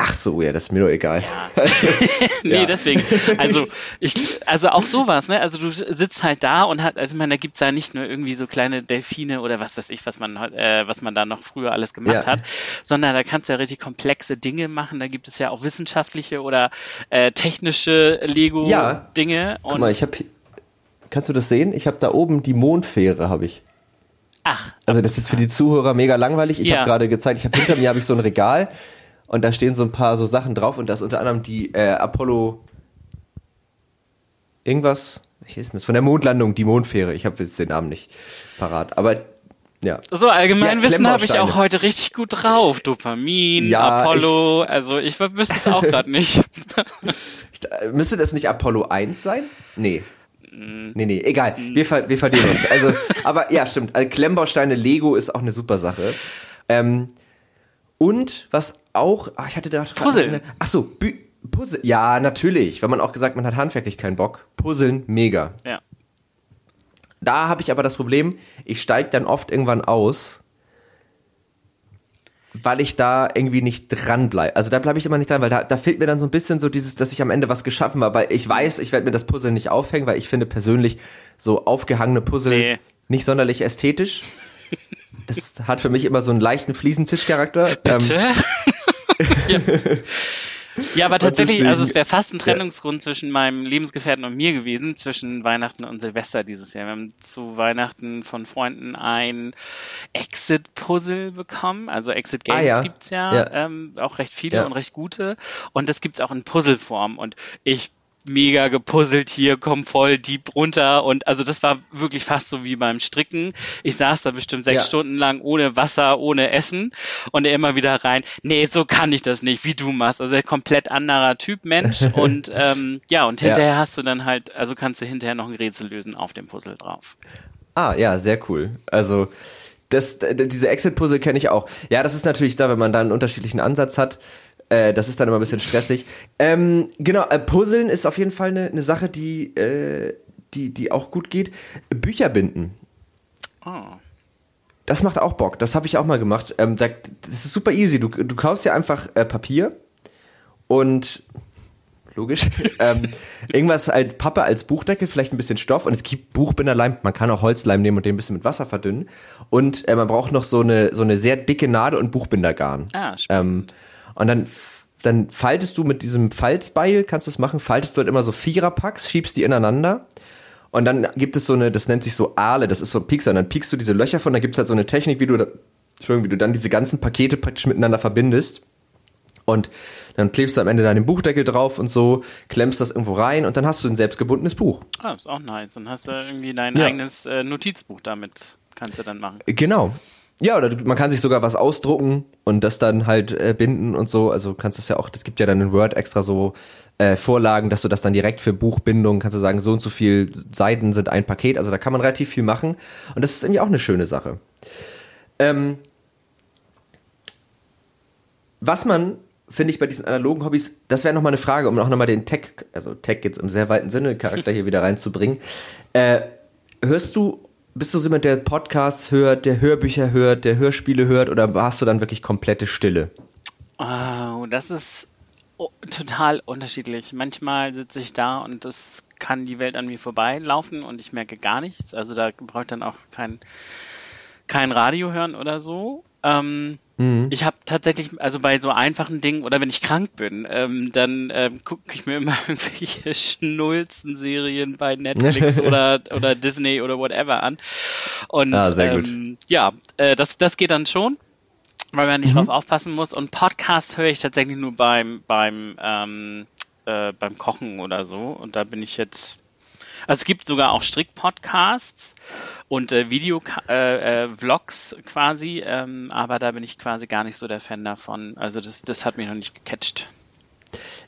Ach so, ja, das ist mir doch egal. Ja. nee, ja. deswegen. Also, ich, also auch sowas, ne? Also du sitzt halt da und hat, also ich meine, da gibt's ja nicht nur irgendwie so kleine Delfine oder was weiß ich, was man äh, was man da noch früher alles gemacht ja. hat, sondern da kannst du ja richtig komplexe Dinge machen. Da gibt es ja auch wissenschaftliche oder äh, technische Lego-Dinge. Ja. Guck mal, ich habe Kannst du das sehen? Ich habe da oben die Mondfähre, habe ich. Ach. Also das ist jetzt für die Zuhörer mega langweilig. Ich ja. habe gerade gezeigt, ich habe hinter mir habe ich so ein Regal und da stehen so ein paar so Sachen drauf und da ist unter anderem die äh, Apollo irgendwas, wie ist denn das? Von der Mondlandung, die Mondfähre. Ich habe jetzt den Namen nicht parat, aber ja. So Allgemeinwissen ja, habe ich auch heute richtig gut drauf. Dopamin, ja, Apollo, ich, also ich wüsste es auch gerade nicht. ich, müsste das nicht Apollo 1 sein? Nee. Mm. Nee, nee, egal. Wir, ver wir verlieren uns. Also, aber ja, stimmt. Also Klemmbausteine Lego ist auch eine super Sache. Ähm, und was auch, ach, ich hatte da Puzzle. Ach so, Bü Puzzle. Ja, natürlich. Wenn man auch gesagt, man hat handwerklich keinen Bock. Puzzeln, mega. Ja. Da habe ich aber das Problem, ich steige dann oft irgendwann aus, weil ich da irgendwie nicht dran bleibe. Also da bleibe ich immer nicht dran, weil da, da fehlt mir dann so ein bisschen so dieses, dass ich am Ende was geschaffen habe, weil ich weiß, ich werde mir das Puzzle nicht aufhängen, weil ich finde persönlich so aufgehangene Puzzle nee. nicht sonderlich ästhetisch. Das hat für mich immer so einen leichten Fliesentischcharakter. Bitte? Ähm. ja. ja. aber tatsächlich, deswegen, also es wäre fast ein Trennungsgrund ja. zwischen meinem Lebensgefährten und mir gewesen, zwischen Weihnachten und Silvester dieses Jahr. Wir haben zu Weihnachten von Freunden ein Exit-Puzzle bekommen. Also Exit-Games ah, ja. gibt's ja, ja. Ähm, auch recht viele und recht gute. Und das gibt's auch in Puzzleform. Und ich mega gepuzzelt hier, komm voll deep runter und also das war wirklich fast so wie beim Stricken. Ich saß da bestimmt sechs ja. Stunden lang ohne Wasser, ohne Essen und er immer wieder rein, nee, so kann ich das nicht, wie du machst. Also ein komplett anderer Typ Mensch und ähm, ja, und hinterher ja. hast du dann halt, also kannst du hinterher noch ein Rätsel lösen auf dem Puzzle drauf. Ah, ja, sehr cool. Also das, diese Exit-Puzzle kenne ich auch. Ja, das ist natürlich da, wenn man da einen unterschiedlichen Ansatz hat. Äh, das ist dann immer ein bisschen stressig. Ähm, genau, äh, Puzzeln ist auf jeden Fall eine, eine Sache, die, äh, die, die auch gut geht. Bücher binden. Oh. Das macht auch Bock. Das habe ich auch mal gemacht. Ähm, da, das ist super easy. Du, du kaufst ja einfach äh, Papier und logisch. ähm, irgendwas halt Pappe als Buchdeckel, vielleicht ein bisschen Stoff und es gibt Buchbinderleim. Man kann auch Holzleim nehmen und den ein bisschen mit Wasser verdünnen. Und äh, man braucht noch so eine so eine sehr dicke Nadel und Buchbindergarn. Ah, spannend. Ähm, und dann dann faltest du mit diesem Falzbeil, kannst du das machen, faltest du halt immer so Viererpacks, schiebst die ineinander. Und dann gibt es so eine, das nennt sich so Aale, das ist so ein Piekser. Und dann piekst du diese Löcher von, da gibt es halt so eine Technik, wie du, da, Entschuldigung, wie du dann diese ganzen Pakete praktisch miteinander verbindest. Und dann klebst du am Ende deinen Buchdeckel drauf und so, klemmst das irgendwo rein und dann hast du ein selbstgebundenes Buch. Ah, ist auch nice. Dann hast du irgendwie dein ja. eigenes äh, Notizbuch damit, kannst du dann machen. Genau. Ja, oder man kann sich sogar was ausdrucken und das dann halt äh, binden und so. Also kannst das ja auch, das gibt ja dann in Word extra so äh, Vorlagen, dass du das dann direkt für Buchbindung kannst du sagen, so und so viel Seiten sind ein Paket. Also da kann man relativ viel machen und das ist irgendwie auch eine schöne Sache. Ähm, was man finde ich bei diesen analogen Hobbys, das wäre nochmal eine Frage, um auch nochmal den Tech, also Tech jetzt im sehr weiten Sinne, Charakter hier wieder reinzubringen. Äh, hörst du, bist du so jemand, der Podcasts hört, der Hörbücher hört, der Hörspiele hört oder hast du dann wirklich komplette Stille? Oh, das ist total unterschiedlich. Manchmal sitze ich da und es kann die Welt an mir vorbeilaufen und ich merke gar nichts. Also da brauche ich dann auch kein, kein Radio hören oder so. Ähm, Mhm. Ich habe tatsächlich, also bei so einfachen Dingen oder wenn ich krank bin, ähm, dann ähm, gucke ich mir immer irgendwelche Schnulzen-Serien bei Netflix oder, oder Disney oder whatever an. Und ah, ähm, ja, äh, das, das geht dann schon, weil man nicht mhm. drauf aufpassen muss. Und Podcast höre ich tatsächlich nur beim, beim, ähm, äh, beim Kochen oder so. Und da bin ich jetzt also es gibt sogar auch Strick-Podcasts und äh, Video-Vlogs äh, äh, quasi, ähm, aber da bin ich quasi gar nicht so der Fan davon. Also das, das hat mich noch nicht gecatcht.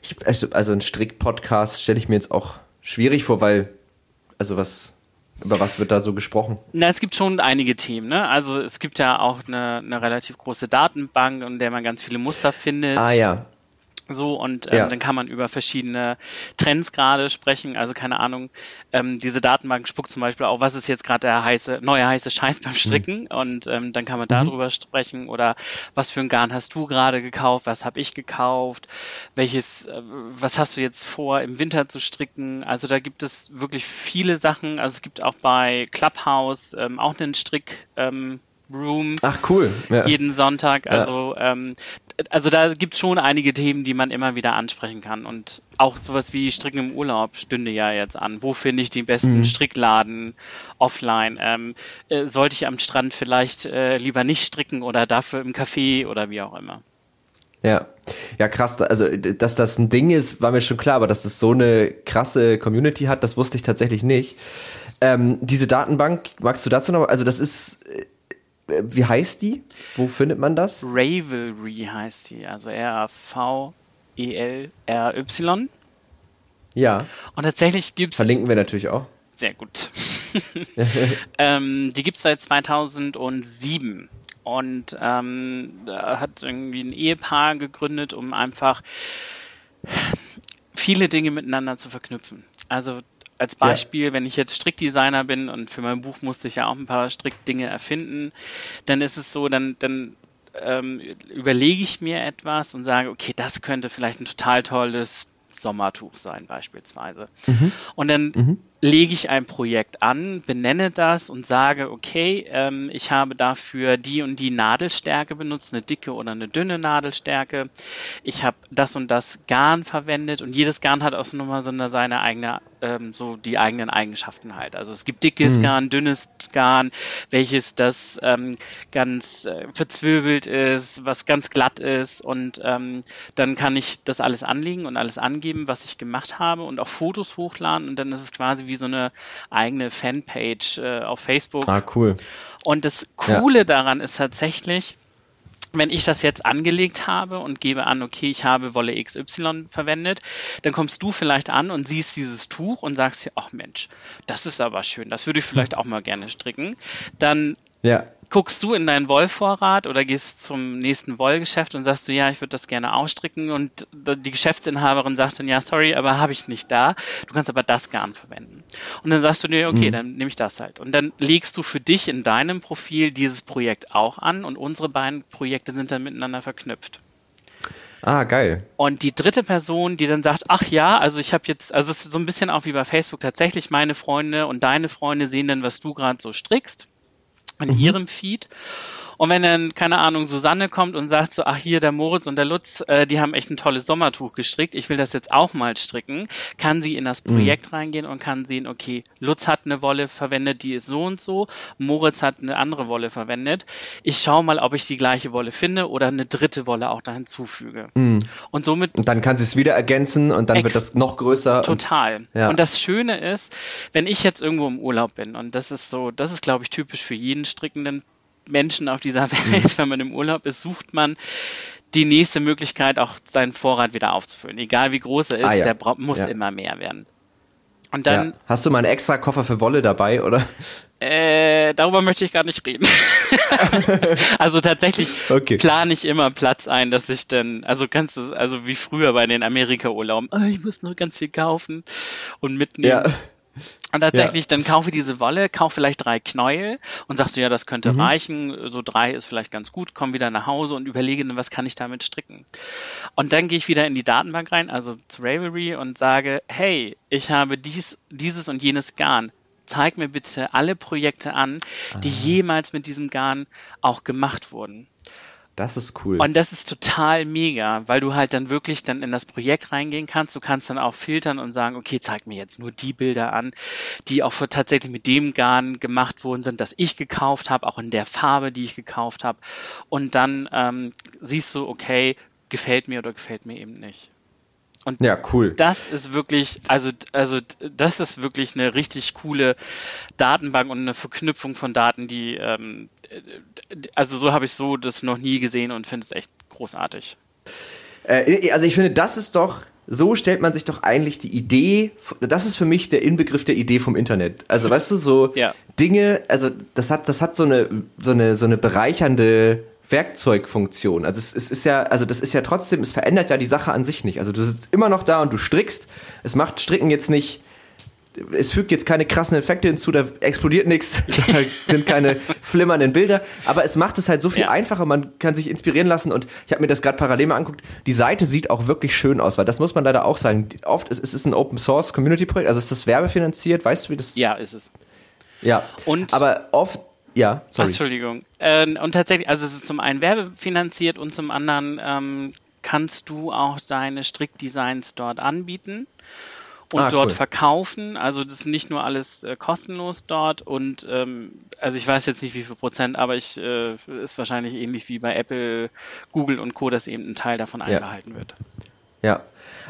Ich, also, also ein Strick-Podcast stelle ich mir jetzt auch schwierig vor, weil, also was, über was wird da so gesprochen? Na, es gibt schon einige Themen. Ne? Also es gibt ja auch eine, eine relativ große Datenbank, in der man ganz viele Muster findet. Ah ja. So, und ähm, ja. dann kann man über verschiedene Trends gerade sprechen. Also keine Ahnung, ähm, diese Datenbank spuckt zum Beispiel auch, was ist jetzt gerade der heiße, neue heiße Scheiß beim Stricken. Mhm. Und ähm, dann kann man darüber mhm. sprechen. Oder was für ein Garn hast du gerade gekauft? Was habe ich gekauft? Welches, äh, was hast du jetzt vor, im Winter zu stricken? Also da gibt es wirklich viele Sachen. Also es gibt auch bei Clubhouse ähm, auch einen Strick. Ähm, Room. Ach cool. Ja. Jeden Sonntag. Also, ja. ähm, also da gibt es schon einige Themen, die man immer wieder ansprechen kann. Und auch sowas wie Stricken im Urlaub stünde ja jetzt an. Wo finde ich den besten mhm. Strickladen offline? Ähm, äh, sollte ich am Strand vielleicht äh, lieber nicht stricken oder dafür im Café oder wie auch immer? Ja, ja krass. Also, dass das ein Ding ist, war mir schon klar, aber dass es so eine krasse Community hat, das wusste ich tatsächlich nicht. Ähm, diese Datenbank, magst du dazu noch? Also, das ist äh, wie heißt die? Wo findet man das? Ravelry heißt die, also R-A-V-E-L-R-Y. Ja. Und tatsächlich gibt es. Verlinken wir natürlich auch. Sehr gut. ähm, die gibt es seit 2007. Und ähm, da hat irgendwie ein Ehepaar gegründet, um einfach viele Dinge miteinander zu verknüpfen. Also als Beispiel, ja. wenn ich jetzt Strickdesigner bin und für mein Buch musste ich ja auch ein paar Strickdinge erfinden, dann ist es so, dann, dann ähm, überlege ich mir etwas und sage, okay, das könnte vielleicht ein total tolles Sommertuch sein beispielsweise. Mhm. Und dann mhm. lege ich ein Projekt an, benenne das und sage, okay, ähm, ich habe dafür die und die Nadelstärke benutzt, eine dicke oder eine dünne Nadelstärke. Ich habe das und das Garn verwendet und jedes Garn hat auch nochmal so eine, seine eigene ähm, so die eigenen Eigenschaften halt. Also es gibt dickes mhm. Garn, dünnes Garn, welches das ähm, ganz äh, verzwirbelt ist, was ganz glatt ist und ähm, dann kann ich das alles anlegen und alles angeben, was ich gemacht habe und auch Fotos hochladen und dann ist es quasi wie so eine eigene Fanpage äh, auf Facebook. Ah, cool. Und das Coole ja. daran ist tatsächlich, wenn ich das jetzt angelegt habe und gebe an, okay, ich habe Wolle XY verwendet, dann kommst du vielleicht an und siehst dieses Tuch und sagst dir, ach Mensch, das ist aber schön, das würde ich vielleicht auch mal gerne stricken. Dann Ja guckst du in deinen Wollvorrat oder gehst zum nächsten Wollgeschäft und sagst du, ja, ich würde das gerne ausstricken und die Geschäftsinhaberin sagt dann, ja, sorry, aber habe ich nicht da. Du kannst aber das Garn verwenden. Und dann sagst du dir, okay, mhm. dann nehme ich das halt. Und dann legst du für dich in deinem Profil dieses Projekt auch an und unsere beiden Projekte sind dann miteinander verknüpft. Ah, geil. Und die dritte Person, die dann sagt, ach ja, also ich habe jetzt, also es ist so ein bisschen auch wie bei Facebook tatsächlich, meine Freunde und deine Freunde sehen dann, was du gerade so strickst in mhm. ihrem Feed. Und wenn dann, keine Ahnung, Susanne kommt und sagt so, ach hier, der Moritz und der Lutz, äh, die haben echt ein tolles Sommertuch gestrickt, ich will das jetzt auch mal stricken, kann sie in das mhm. Projekt mhm. reingehen und kann sehen, okay, Lutz hat eine Wolle verwendet, die ist so und so, Moritz hat eine andere Wolle verwendet. Ich schaue mal, ob ich die gleiche Wolle finde oder eine dritte Wolle auch da hinzufüge. Mhm. Und somit. Und dann kann sie es wieder ergänzen und dann wird das noch größer. Total. Und, ja. und das Schöne ist, wenn ich jetzt irgendwo im Urlaub bin, und das ist so, das ist, glaube ich, typisch für jeden strickenden Menschen auf dieser Welt, mhm. wenn man im Urlaub ist, sucht man die nächste Möglichkeit, auch seinen Vorrat wieder aufzufüllen. Egal wie groß er ist, ah, ja. der muss ja. immer mehr werden. Und dann. Ja. Hast du mal einen extra Koffer für Wolle dabei, oder? Äh, darüber möchte ich gar nicht reden. also tatsächlich okay. plane ich immer Platz ein, dass ich dann, also kannst du, also wie früher bei den Amerika-Urlauben, oh, ich muss noch ganz viel kaufen und mitnehmen. Ja. Und tatsächlich, ja. dann kaufe diese Wolle, kaufe vielleicht drei Knäuel und sagst du, ja, das könnte mhm. reichen, so drei ist vielleicht ganz gut, komm wieder nach Hause und überlege dann, was kann ich damit stricken. Und dann gehe ich wieder in die Datenbank rein, also zu Ravelry und sage, hey, ich habe dies, dieses und jenes Garn. Zeig mir bitte alle Projekte an, die ah. jemals mit diesem Garn auch gemacht wurden. Das ist cool. Und das ist total mega, weil du halt dann wirklich dann in das Projekt reingehen kannst. Du kannst dann auch filtern und sagen, okay, zeig mir jetzt nur die Bilder an, die auch tatsächlich mit dem Garn gemacht worden sind, das ich gekauft habe, auch in der Farbe, die ich gekauft habe. Und dann ähm, siehst du, okay, gefällt mir oder gefällt mir eben nicht. Und ja, cool. Das ist wirklich, also, also das ist wirklich eine richtig coole Datenbank und eine Verknüpfung von Daten, die, ähm, also so habe ich so das noch nie gesehen und finde es echt großartig. Äh, also ich finde, das ist doch, so stellt man sich doch eigentlich die Idee, das ist für mich der Inbegriff der Idee vom Internet. Also weißt du, so ja. Dinge, also das hat, das hat so eine, so eine, so eine bereichernde Werkzeugfunktion. Also es, es, ist ja, also das ist ja trotzdem, es verändert ja die Sache an sich nicht. Also du sitzt immer noch da und du strickst. Es macht Stricken jetzt nicht, es fügt jetzt keine krassen Effekte hinzu, da explodiert nichts, da sind keine flimmernden Bilder, aber es macht es halt so viel ja. einfacher, man kann sich inspirieren lassen und ich habe mir das gerade parallel mal angeguckt, die Seite sieht auch wirklich schön aus, weil das muss man leider auch sagen, oft ist es ist ein Open Source Community Projekt, also ist das werbefinanziert, weißt du wie das? Ja, ist es. Ja, und aber oft ja, sorry. Entschuldigung. Äh, und tatsächlich, also es ist zum einen werbefinanziert und zum anderen ähm, kannst du auch deine Strickdesigns dort anbieten und ah, dort cool. verkaufen. Also das ist nicht nur alles äh, kostenlos dort und ähm, also ich weiß jetzt nicht wie viel Prozent, aber ich äh, ist wahrscheinlich ähnlich wie bei Apple, Google und Co, dass eben ein Teil davon eingehalten ja. wird. Ja,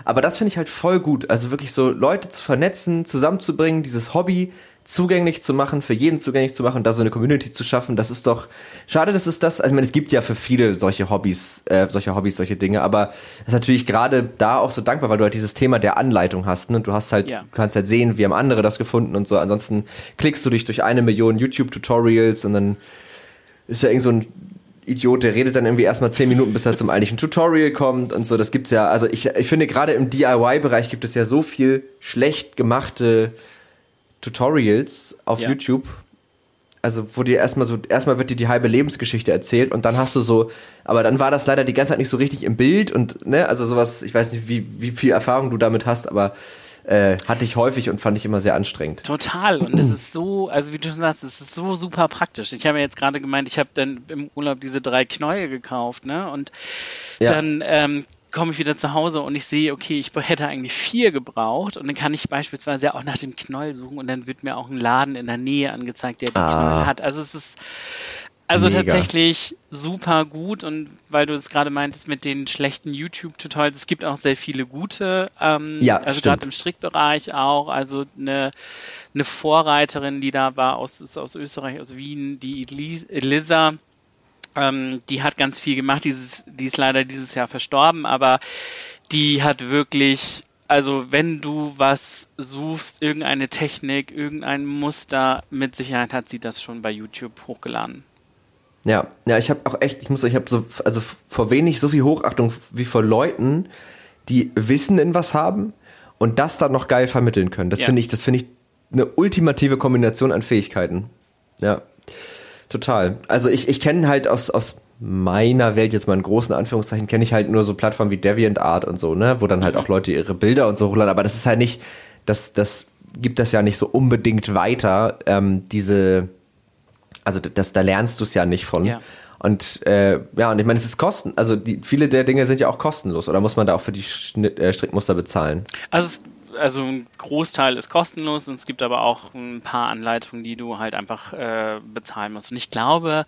aber das finde ich halt voll gut. Also wirklich so Leute zu vernetzen, zusammenzubringen, dieses Hobby zugänglich zu machen, für jeden zugänglich zu machen, da so eine Community zu schaffen, das ist doch schade, dass es das, also ich meine, es gibt ja für viele solche Hobbys, äh, solche Hobbys, solche Dinge, aber es ist natürlich gerade da auch so dankbar, weil du halt dieses Thema der Anleitung hast, ne? Du hast halt, ja. du kannst halt sehen, wie haben andere das gefunden und so. Ansonsten klickst du dich durch eine Million YouTube-Tutorials und dann ist ja irgend so ein Idiot, der redet dann irgendwie erstmal zehn Minuten, bis er zum eigentlichen Tutorial kommt und so. Das gibt's ja, also ich, ich finde gerade im DIY-Bereich gibt es ja so viel schlecht gemachte Tutorials auf ja. YouTube. Also, wo dir erstmal so, erstmal wird dir die halbe Lebensgeschichte erzählt und dann hast du so, aber dann war das leider die ganze Zeit nicht so richtig im Bild und, ne, also sowas, ich weiß nicht, wie, wie viel Erfahrung du damit hast, aber äh, hatte ich häufig und fand ich immer sehr anstrengend. Total. Und es ist so, also wie du schon sagst, es ist so super praktisch. Ich habe ja jetzt gerade gemeint, ich habe dann im Urlaub diese drei Knäuel gekauft, ne? Und ja. dann ähm, komme ich wieder zu Hause und ich sehe, okay, ich hätte eigentlich vier gebraucht und dann kann ich beispielsweise auch nach dem Knoll suchen und dann wird mir auch ein Laden in der Nähe angezeigt, der den ah. Knoll hat. Also es ist also Mega. tatsächlich super gut und weil du es gerade meintest mit den schlechten YouTube-Tutorials, es gibt auch sehr viele gute, ähm, ja, also gerade im Strickbereich auch, also eine, eine Vorreiterin, die da war aus, aus Österreich, aus Wien, die Elisa, ähm, die hat ganz viel gemacht, dieses, die ist leider dieses Jahr verstorben, aber die hat wirklich also wenn du was suchst, irgendeine Technik, irgendein Muster, mit Sicherheit hat sie das schon bei YouTube hochgeladen. Ja, ja, ich habe auch echt, ich muss, ich habe so, also vor wenig so viel Hochachtung wie vor Leuten, die Wissen in was haben und das dann noch geil vermitteln können. Das ja. finde ich, das finde ich eine ultimative Kombination an Fähigkeiten. Ja, total. Also ich, ich kenne halt aus, aus meiner Welt jetzt mal in großen Anführungszeichen kenne ich halt nur so Plattformen wie DeviantArt und so, ne, wo dann halt mhm. auch Leute ihre Bilder und so hochladen, aber das ist halt nicht, das, das gibt das ja nicht so unbedingt weiter, ähm, diese, also das, da lernst du es ja nicht von. Ja. Und äh, ja, und ich meine, es ist kosten, also die, viele der Dinge sind ja auch kostenlos, oder muss man da auch für die Schnitt, äh, Strickmuster bezahlen? Also es also ein Großteil ist kostenlos es gibt aber auch ein paar Anleitungen, die du halt einfach äh, bezahlen musst. Und ich glaube,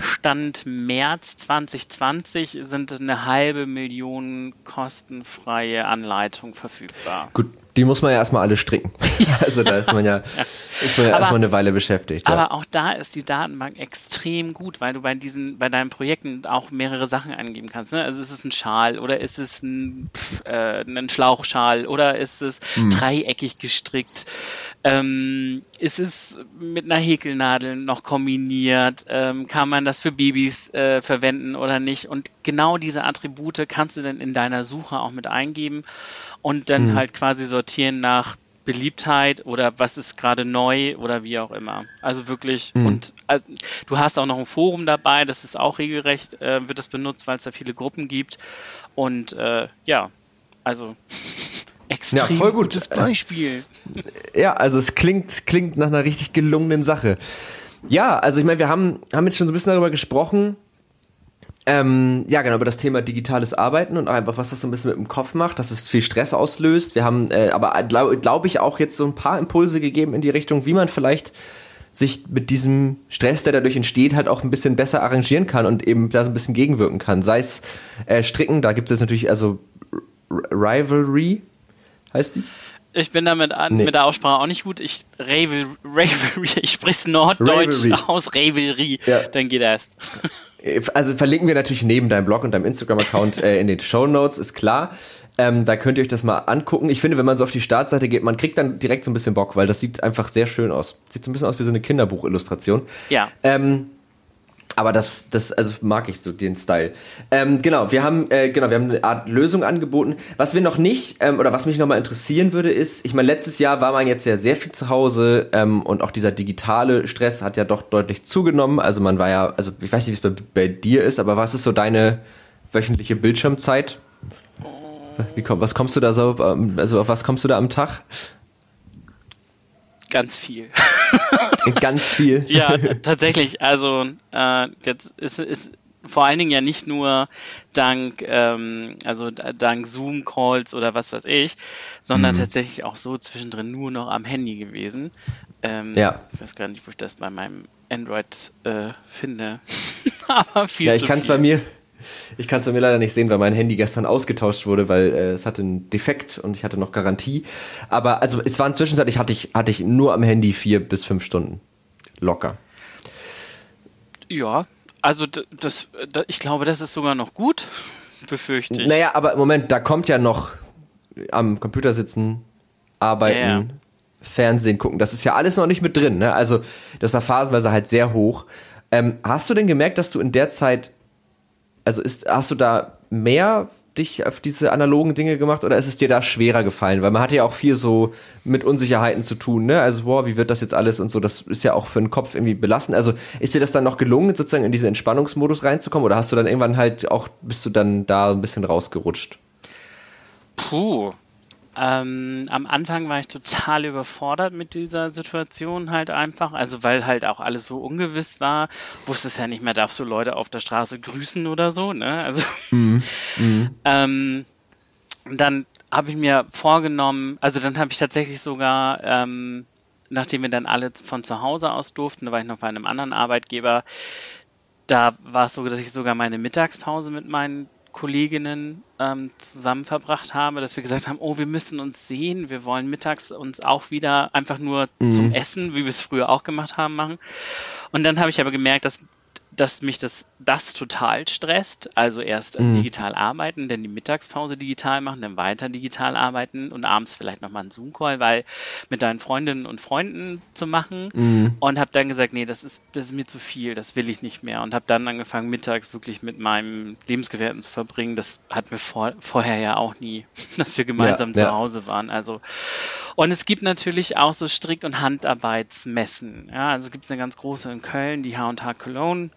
Stand März 2020 sind eine halbe Million kostenfreie Anleitungen verfügbar. Gut, die muss man ja erstmal alle stricken. also da ist man ja, ist man ja aber, erstmal eine Weile beschäftigt. Aber ja. auch da ist die Datenbank extrem gut, weil du bei diesen, bei deinen Projekten auch mehrere Sachen angeben kannst. Ne? Also ist es ein Schal oder ist es ein, äh, ein Schlauchschal oder ist es hm. dreieckig gestrickt? Ähm, ist es mit einer Häkelnadel noch kombiniert? Ähm, kann man das für Babys äh, verwenden oder nicht? Und genau diese Attribute kannst du dann in deiner Suche auch mit eingeben und dann mhm. halt quasi sortieren nach Beliebtheit oder was ist gerade neu oder wie auch immer. Also wirklich, mhm. und also, du hast auch noch ein Forum dabei, das ist auch regelrecht, äh, wird das benutzt, weil es da viele Gruppen gibt. Und äh, ja, also extrem ja, voll gut. gutes Beispiel. Ja, also es klingt, klingt nach einer richtig gelungenen Sache. Ja, also ich meine, wir haben, haben jetzt schon so ein bisschen darüber gesprochen, ähm, ja, genau, über das Thema digitales Arbeiten und einfach, was das so ein bisschen mit dem Kopf macht, dass es viel Stress auslöst. Wir haben äh, aber, glaube glaub ich, auch jetzt so ein paar Impulse gegeben in die Richtung, wie man vielleicht sich mit diesem Stress, der dadurch entsteht, halt auch ein bisschen besser arrangieren kann und eben da so ein bisschen gegenwirken kann. Sei es äh, Stricken, da gibt es natürlich, also Rivalry heißt die? Ich bin damit an, nee. mit der Aussprache auch nicht gut. Ich Ravel, Ravelry, ich sprich's Norddeutsch Ravelry. aus, Ravelry, ja. dann geht das. Also verlinken wir natürlich neben deinem Blog und deinem Instagram-Account äh, in den Show Notes, ist klar. Ähm, da könnt ihr euch das mal angucken. Ich finde, wenn man so auf die Startseite geht, man kriegt dann direkt so ein bisschen Bock, weil das sieht einfach sehr schön aus. Sieht so ein bisschen aus wie so eine Kinderbuchillustration. Ja. Ähm, aber das, das, also mag ich so den Style. Ähm, genau, wir haben, äh, genau, wir haben eine Art Lösung angeboten. Was wir noch nicht, ähm, oder was mich nochmal interessieren würde, ist, ich meine, letztes Jahr war man jetzt ja sehr viel zu Hause ähm, und auch dieser digitale Stress hat ja doch deutlich zugenommen. Also man war ja, also ich weiß nicht, wie es bei, bei dir ist, aber was ist so deine wöchentliche Bildschirmzeit? Wie komm, was kommst du da so, ähm, also auf was kommst du da am Tag? Ganz viel. Ganz viel. ja, tatsächlich. Also äh, jetzt ist, ist vor allen Dingen ja nicht nur dank, ähm, also dank Zoom-Calls oder was weiß ich, sondern mhm. tatsächlich auch so zwischendrin nur noch am Handy gewesen. Ähm, ja. Ich weiß gar nicht, wo ich das bei meinem Android äh, finde. Aber viel Ja, ich kann es bei mir, ich kann es bei mir leider nicht sehen, weil mein Handy gestern ausgetauscht wurde, weil äh, es hatte einen Defekt und ich hatte noch Garantie. Aber also es waren zwischenzeitlich hatte ich hatte ich nur am Handy vier bis fünf Stunden locker. Ja, also das, das ich glaube, das ist sogar noch gut, befürchte ich. Naja, aber im Moment, da kommt ja noch am Computer sitzen, arbeiten, yeah. Fernsehen gucken. Das ist ja alles noch nicht mit drin. Ne? Also das war phasenweise halt sehr hoch. Ähm, hast du denn gemerkt, dass du in der Zeit also ist, hast du da mehr dich auf diese analogen Dinge gemacht oder ist es dir da schwerer gefallen? Weil man hat ja auch viel so mit Unsicherheiten zu tun, ne? Also, boah, wie wird das jetzt alles und so, das ist ja auch für den Kopf irgendwie belastend. Also, ist dir das dann noch gelungen, sozusagen in diesen Entspannungsmodus reinzukommen oder hast du dann irgendwann halt auch, bist du dann da ein bisschen rausgerutscht? Puh, ähm, am Anfang war ich total überfordert mit dieser Situation halt einfach, also weil halt auch alles so ungewiss war, wusstest ja nicht mehr, darfst du Leute auf der Straße grüßen oder so, ne? Also mhm. Mhm. ähm, dann habe ich mir vorgenommen, also dann habe ich tatsächlich sogar, ähm, nachdem wir dann alle von zu Hause aus durften, da war ich noch bei einem anderen Arbeitgeber, da war es so, dass ich sogar meine Mittagspause mit meinen Kolleginnen ähm, zusammen verbracht habe, dass wir gesagt haben, oh, wir müssen uns sehen, wir wollen mittags uns auch wieder einfach nur mhm. zum Essen, wie wir es früher auch gemacht haben, machen. Und dann habe ich aber gemerkt, dass dass mich das, das total stresst. Also erst mhm. digital arbeiten, dann die Mittagspause digital machen, dann weiter digital arbeiten und abends vielleicht nochmal einen Zoom-Call, weil mit deinen Freundinnen und Freunden zu machen. Mhm. Und habe dann gesagt, nee, das ist, das ist mir zu viel, das will ich nicht mehr. Und habe dann angefangen, mittags wirklich mit meinem Lebensgefährten zu verbringen. Das hat mir vor, vorher ja auch nie, dass wir gemeinsam ja, zu ja. Hause waren. Also und es gibt natürlich auch so Strick- und Handarbeitsmessen. Ja, also gibt es eine ganz große in Köln, die H&H Cologne.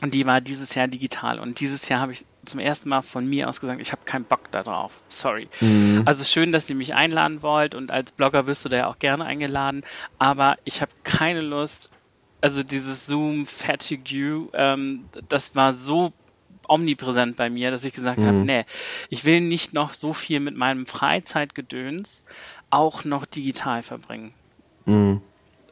Und die war dieses Jahr digital. Und dieses Jahr habe ich zum ersten Mal von mir aus gesagt, ich habe keinen Bock darauf. Sorry. Mhm. Also schön, dass ihr mich einladen wollt. Und als Blogger wirst du da ja auch gerne eingeladen. Aber ich habe keine Lust. Also dieses Zoom Fatigue, ähm, das war so omnipräsent bei mir, dass ich gesagt mhm. habe, nee, ich will nicht noch so viel mit meinem Freizeitgedöns auch noch digital verbringen. Mhm.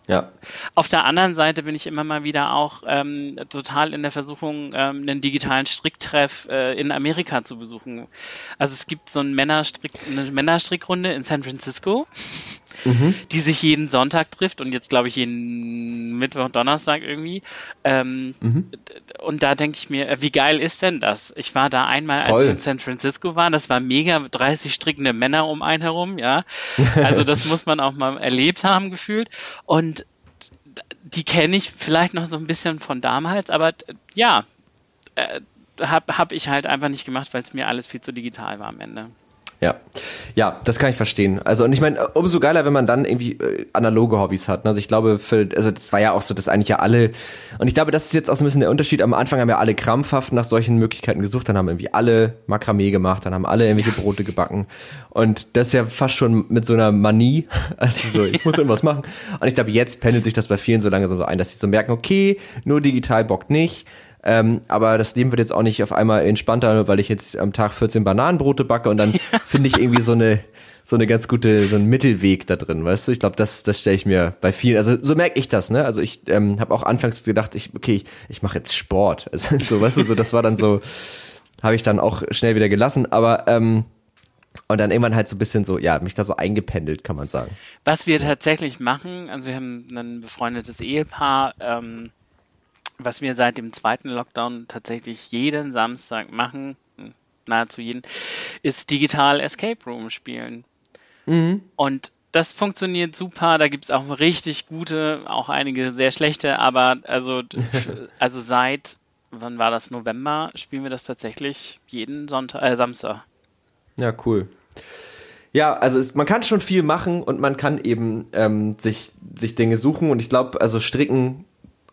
Ja. Auf der anderen Seite bin ich immer mal wieder auch ähm, total in der Versuchung, ähm, einen digitalen Stricktreff äh, in Amerika zu besuchen. Also es gibt so ein Männerstrick, eine Männerstrickrunde in San Francisco, mhm. die sich jeden Sonntag trifft und jetzt glaube ich jeden Mittwoch, Donnerstag irgendwie. Ähm, mhm. Und da denke ich mir, äh, wie geil ist denn das? Ich war da einmal, Voll. als wir in San Francisco waren, das war mega, 30 strickende Männer um einen herum, ja. Also das muss man auch mal erlebt haben, gefühlt. Und die kenne ich vielleicht noch so ein bisschen von damals, aber ja, äh, habe hab ich halt einfach nicht gemacht, weil es mir alles viel zu digital war am Ende. Ja, ja, das kann ich verstehen. Also und ich meine, umso geiler, wenn man dann irgendwie äh, analoge Hobbys hat. Ne? Also ich glaube, für, also das war ja auch so, dass eigentlich ja alle und ich glaube, das ist jetzt auch so ein bisschen der Unterschied. Am Anfang haben ja alle krampfhaft nach solchen Möglichkeiten gesucht, dann haben irgendwie alle Makramee gemacht, dann haben alle irgendwelche Brote gebacken und das ist ja fast schon mit so einer Manie, also so, ich muss irgendwas machen. Und ich glaube, jetzt pendelt sich das bei vielen so langsam so ein, dass sie so merken, okay, nur digital bockt nicht ähm, aber das Leben wird jetzt auch nicht auf einmal entspannter, weil ich jetzt am Tag 14 Bananenbrote backe und dann finde ich irgendwie so eine so eine ganz gute so ein Mittelweg da drin, weißt du? Ich glaube, das das stelle ich mir bei vielen, also so merke ich das, ne? Also ich ähm, habe auch anfangs gedacht, ich okay, ich, ich mache jetzt Sport, also so, weißt du, so das war dann so habe ich dann auch schnell wieder gelassen, aber ähm, und dann irgendwann halt so ein bisschen so, ja, mich da so eingependelt, kann man sagen. Was wir tatsächlich machen, also wir haben ein befreundetes Ehepaar, ähm, was wir seit dem zweiten Lockdown tatsächlich jeden Samstag machen, hm, nahezu jeden, ist digital Escape Room spielen. Mhm. Und das funktioniert super. Da gibt es auch richtig gute, auch einige sehr schlechte, aber also, also seit, wann war das, November, spielen wir das tatsächlich jeden Sonntag, äh, Samstag. Ja, cool. Ja, also es, man kann schon viel machen und man kann eben ähm, sich, sich Dinge suchen und ich glaube, also stricken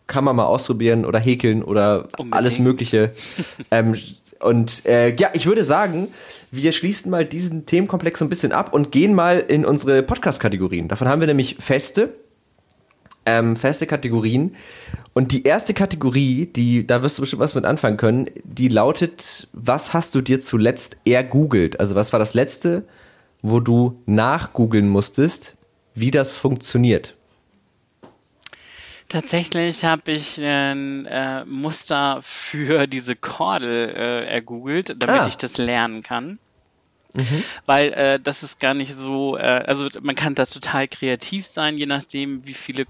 kann man mal ausprobieren oder häkeln oder Unbedingt. alles Mögliche. ähm, und äh, ja, ich würde sagen, wir schließen mal diesen Themenkomplex so ein bisschen ab und gehen mal in unsere Podcast-Kategorien. Davon haben wir nämlich feste, ähm, feste Kategorien. Und die erste Kategorie, die, da wirst du bestimmt was mit anfangen können, die lautet, was hast du dir zuletzt ergoogelt? Also was war das letzte, wo du nachgoogeln musstest, wie das funktioniert? Tatsächlich habe ich ein äh, Muster für diese Kordel äh, ergoogelt, damit ah. ich das lernen kann. Mhm. Weil äh, das ist gar nicht so, äh, also man kann da total kreativ sein, je nachdem, wie viele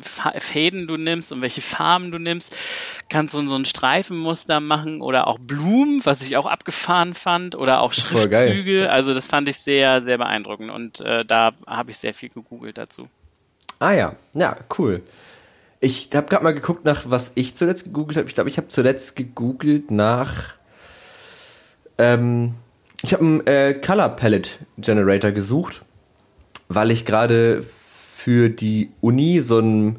Fäden du nimmst und welche Farben du nimmst. Kannst du so ein Streifenmuster machen oder auch Blumen, was ich auch abgefahren fand, oder auch Schriftzüge. Also das fand ich sehr, sehr beeindruckend und äh, da habe ich sehr viel gegoogelt dazu. Ah ja, ja, cool. Ich habe gerade mal geguckt nach, was ich zuletzt gegoogelt habe. Ich glaube, ich habe zuletzt gegoogelt nach. Ähm, ich habe einen äh, Color Palette Generator gesucht, weil ich gerade für die Uni so ein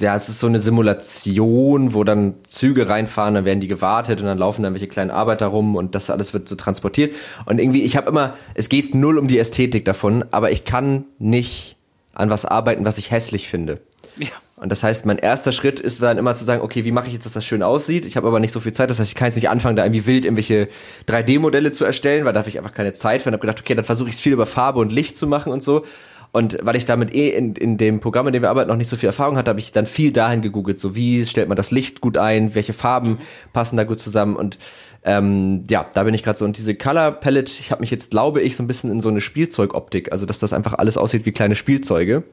ja, es ist so eine Simulation, wo dann Züge reinfahren, dann werden die gewartet und dann laufen dann welche kleinen Arbeiter rum und das alles wird so transportiert. Und irgendwie, ich habe immer, es geht null um die Ästhetik davon, aber ich kann nicht an was arbeiten, was ich hässlich finde. Ja. Und das heißt, mein erster Schritt ist dann immer zu sagen, okay, wie mache ich jetzt, dass das schön aussieht? Ich habe aber nicht so viel Zeit, das heißt, ich kann jetzt nicht anfangen, da irgendwie wild irgendwelche 3D-Modelle zu erstellen, weil da habe ich einfach keine Zeit für und habe gedacht, okay, dann versuche ich es viel über Farbe und Licht zu machen und so. Und weil ich damit eh in, in dem Programm, in dem wir arbeiten, noch nicht so viel Erfahrung hatte, habe ich dann viel dahin gegoogelt. So, wie stellt man das Licht gut ein? Welche Farben passen da gut zusammen? Und ähm, ja, da bin ich gerade so. Und diese Color Palette, ich habe mich jetzt, glaube ich, so ein bisschen in so eine Spielzeugoptik, also dass das einfach alles aussieht wie kleine Spielzeuge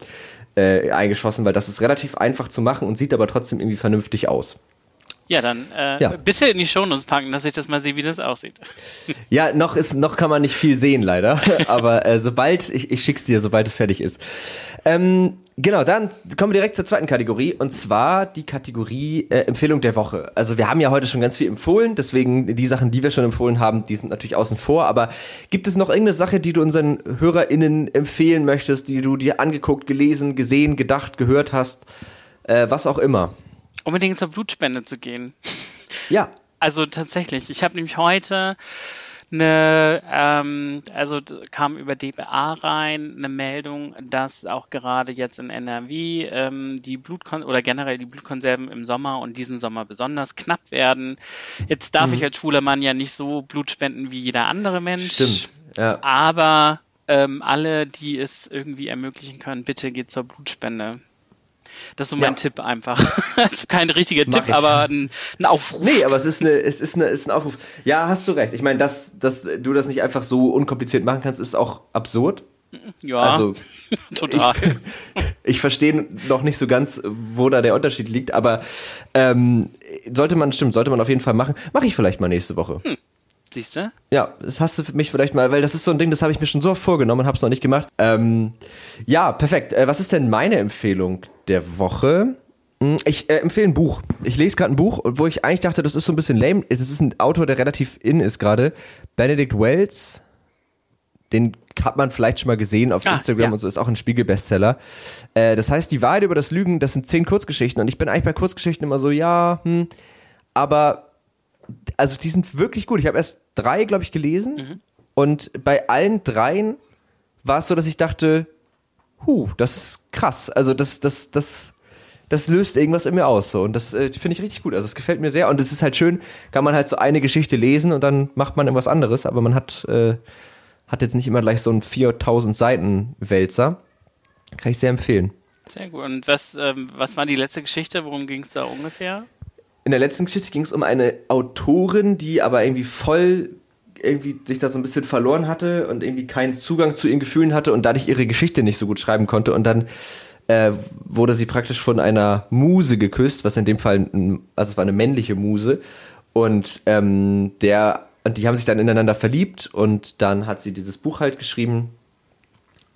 äh, eingeschossen, weil das ist relativ einfach zu machen und sieht aber trotzdem irgendwie vernünftig aus. Ja, dann äh, ja. bitte in die Shownotes packen, dass ich das mal sehe, wie das aussieht. Ja, noch ist, noch kann man nicht viel sehen, leider. Aber äh, sobald, ich, ich schick's dir, sobald es fertig ist. Ähm, genau, dann kommen wir direkt zur zweiten Kategorie und zwar die Kategorie äh, Empfehlung der Woche. Also wir haben ja heute schon ganz viel empfohlen, deswegen die Sachen, die wir schon empfohlen haben, die sind natürlich außen vor. Aber gibt es noch irgendeine Sache, die du unseren HörerInnen empfehlen möchtest, die du dir angeguckt, gelesen, gesehen, gedacht, gehört hast, äh, was auch immer? Unbedingt zur Blutspende zu gehen. Ja. Also tatsächlich. Ich habe nämlich heute eine, ähm, also kam über DBA rein eine Meldung, dass auch gerade jetzt in NRW ähm, die Blutkon oder generell die Blutkonserven im Sommer und diesen Sommer besonders knapp werden. Jetzt darf mhm. ich als schwuler Mann ja nicht so Blut spenden wie jeder andere Mensch. Stimmt. Ja. Aber ähm, alle, die es irgendwie ermöglichen können, bitte geht zur Blutspende. Das ist so mein ja. Tipp einfach. also kein richtiger Mach Tipp, ich. aber ein, ein, Aufruf. Nee, aber es ist, eine, es ist, eine, ist ein Aufruf. Ja, hast du recht. Ich meine, dass, dass du das nicht einfach so unkompliziert machen kannst, ist auch absurd. Ja, also, total. Ich, ich verstehe noch nicht so ganz, wo da der Unterschied liegt, aber ähm, sollte man, stimmt, sollte man auf jeden Fall machen. Mache ich vielleicht mal nächste Woche. Hm. Siehst du? Ja, das hast du für mich vielleicht mal, weil das ist so ein Ding, das habe ich mir schon so vorgenommen und habe es noch nicht gemacht. Ähm, ja, perfekt. Äh, was ist denn meine Empfehlung der Woche? Hm, ich äh, empfehle ein Buch. Ich lese gerade ein Buch, wo ich eigentlich dachte, das ist so ein bisschen lame. Es ist ein Autor, der relativ in ist gerade. Benedict Wells. Den hat man vielleicht schon mal gesehen auf ah, Instagram ja. und so, ist auch ein Spiegel-Bestseller. Äh, das heißt, die Wahrheit über das Lügen, das sind zehn Kurzgeschichten. Und ich bin eigentlich bei Kurzgeschichten immer so, ja, hm, aber also die sind wirklich gut. Ich habe erst drei, glaube ich, gelesen. Mhm. Und bei allen dreien war es so, dass ich dachte, huh, das ist krass. Also das, das, das, das löst irgendwas in mir aus. So. Und das äh, finde ich richtig gut. Also es gefällt mir sehr. Und es ist halt schön, kann man halt so eine Geschichte lesen und dann macht man irgendwas anderes. Aber man hat, äh, hat jetzt nicht immer gleich so einen 4000 Seiten Wälzer. Kann ich sehr empfehlen. Sehr gut. Und was, ähm, was war die letzte Geschichte? Worum ging es da ungefähr? In der letzten Geschichte ging es um eine Autorin, die aber irgendwie voll irgendwie sich da so ein bisschen verloren hatte und irgendwie keinen Zugang zu ihren Gefühlen hatte und dadurch ihre Geschichte nicht so gut schreiben konnte. Und dann äh, wurde sie praktisch von einer Muse geküsst, was in dem Fall, also es war eine männliche Muse. Und ähm, der und die haben sich dann ineinander verliebt und dann hat sie dieses Buch halt geschrieben.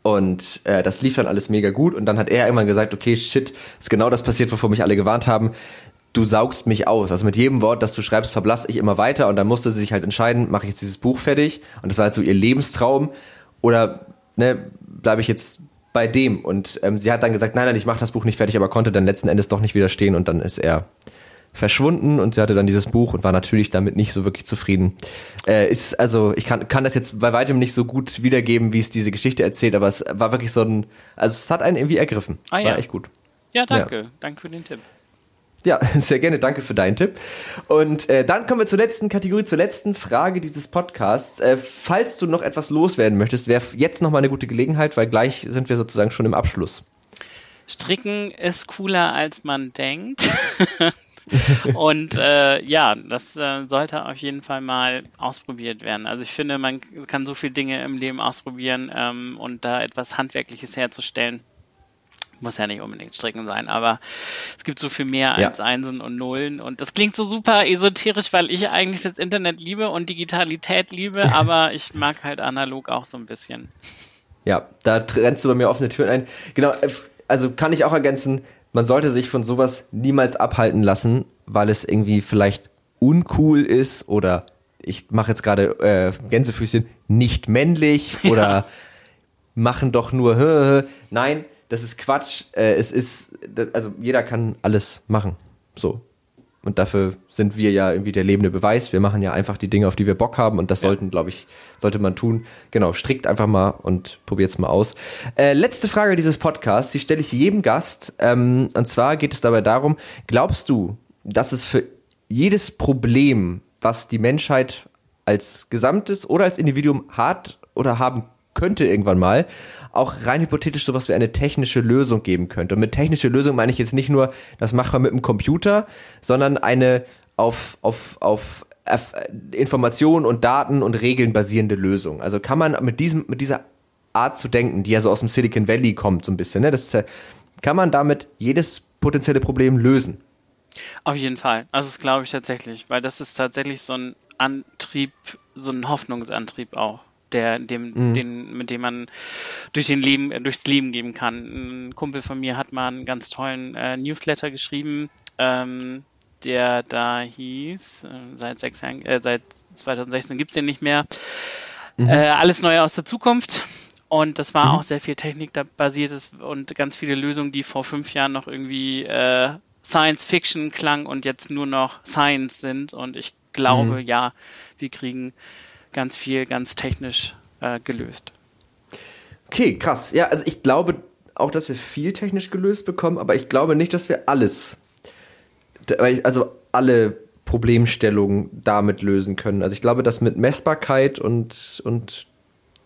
Und äh, das lief dann alles mega gut. Und dann hat er irgendwann gesagt, okay, shit, ist genau das passiert, wovor mich alle gewarnt haben du saugst mich aus. Also mit jedem Wort, das du schreibst, verblasse ich immer weiter und dann musste sie sich halt entscheiden, mache ich jetzt dieses Buch fertig und das war halt so ihr Lebenstraum oder ne, bleibe ich jetzt bei dem und ähm, sie hat dann gesagt, nein, nein, ich mache das Buch nicht fertig, aber konnte dann letzten Endes doch nicht widerstehen und dann ist er verschwunden und sie hatte dann dieses Buch und war natürlich damit nicht so wirklich zufrieden. Äh, ist also ich kann kann das jetzt bei weitem nicht so gut wiedergeben, wie es diese Geschichte erzählt, aber es war wirklich so ein also es hat einen irgendwie ergriffen. Ah, ja. War echt gut. Ja, danke. Ja. Danke für den Tipp. Ja, sehr gerne. Danke für deinen Tipp. Und äh, dann kommen wir zur letzten Kategorie, zur letzten Frage dieses Podcasts. Äh, falls du noch etwas loswerden möchtest, wäre jetzt noch mal eine gute Gelegenheit, weil gleich sind wir sozusagen schon im Abschluss. Stricken ist cooler, als man denkt. und äh, ja, das äh, sollte auf jeden Fall mal ausprobiert werden. Also ich finde, man kann so viele Dinge im Leben ausprobieren ähm, und da etwas Handwerkliches herzustellen muss ja nicht unbedingt Stricken sein, aber es gibt so viel mehr als ja. Einsen und Nullen. Und das klingt so super esoterisch, weil ich eigentlich das Internet liebe und Digitalität liebe, aber ich mag halt analog auch so ein bisschen. Ja, da trennst du bei mir offene Türen ein. Genau, äh, also kann ich auch ergänzen, man sollte sich von sowas niemals abhalten lassen, weil es irgendwie vielleicht uncool ist oder ich mache jetzt gerade äh, Gänsefüßchen nicht männlich oder ja. machen doch nur nein, das ist Quatsch. Äh, es ist, also jeder kann alles machen. So. Und dafür sind wir ja irgendwie der lebende Beweis. Wir machen ja einfach die Dinge, auf die wir Bock haben. Und das ja. sollten, glaube ich, sollte man tun. Genau, strickt einfach mal und probiert's mal aus. Äh, letzte Frage dieses Podcasts, die stelle ich jedem Gast. Ähm, und zwar geht es dabei darum, glaubst du, dass es für jedes Problem, was die Menschheit als Gesamtes oder als Individuum hat oder haben könnte irgendwann mal, auch rein hypothetisch sowas wie eine technische Lösung geben könnte. Und mit technischer Lösung meine ich jetzt nicht nur, das macht man mit dem Computer, sondern eine auf, auf, auf Informationen und Daten und Regeln basierende Lösung. Also kann man mit diesem, mit dieser Art zu denken, die ja so aus dem Silicon Valley kommt, so ein bisschen, ne? Das ja kann man damit jedes potenzielle Problem lösen. Auf jeden Fall. Also das glaube ich tatsächlich, weil das ist tatsächlich so ein Antrieb, so ein Hoffnungsantrieb auch, der, dem, mhm. den, mit dem man durch den Leben, äh, durchs Leben geben kann. Ein Kumpel von mir hat mal einen ganz tollen äh, Newsletter geschrieben, ähm, der da hieß, äh, seit sechs Jahren, äh, seit 2016 gibt es den nicht mehr. Mhm. Äh, alles Neue aus der Zukunft. Und das war mhm. auch sehr viel technikbasiertes und ganz viele Lösungen, die vor fünf Jahren noch irgendwie äh, Science Fiction klang und jetzt nur noch Science sind. Und ich glaube, mhm. ja, wir kriegen ganz viel ganz technisch äh, gelöst. Okay, krass. Ja, also ich glaube auch, dass wir viel technisch gelöst bekommen, aber ich glaube nicht, dass wir alles, also alle Problemstellungen damit lösen können. Also ich glaube, dass mit Messbarkeit und, und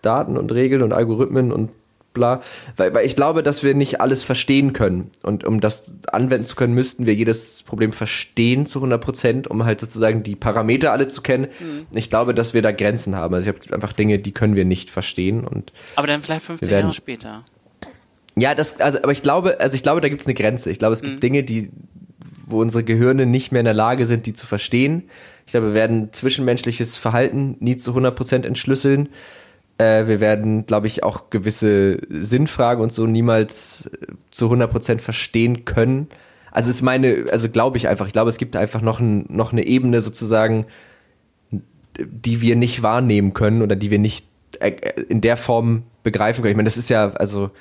Daten und Regeln und Algorithmen und bla. Weil, weil ich glaube, dass wir nicht alles verstehen können. Und um das anwenden zu können, müssten wir jedes Problem verstehen zu 100 Prozent, um halt sozusagen die Parameter alle zu kennen. Mhm. Ich glaube, dass wir da Grenzen haben. Also ich habe einfach Dinge, die können wir nicht verstehen. Und aber dann vielleicht 15 werden, Jahre später. Ja, das, also, aber ich glaube, also ich glaube, da gibt es eine Grenze. Ich glaube, es gibt mhm. Dinge, die, wo unsere Gehirne nicht mehr in der Lage sind, die zu verstehen. Ich glaube, wir werden zwischenmenschliches Verhalten nie zu 100 Prozent entschlüsseln. Äh, wir werden, glaube ich, auch gewisse Sinnfragen und so niemals äh, zu 100% verstehen können. Also ist meine, also glaube ich einfach, ich glaube, es gibt einfach noch, ein, noch eine Ebene sozusagen, die wir nicht wahrnehmen können oder die wir nicht äh, in der Form begreifen können. Ich meine, das ist ja, also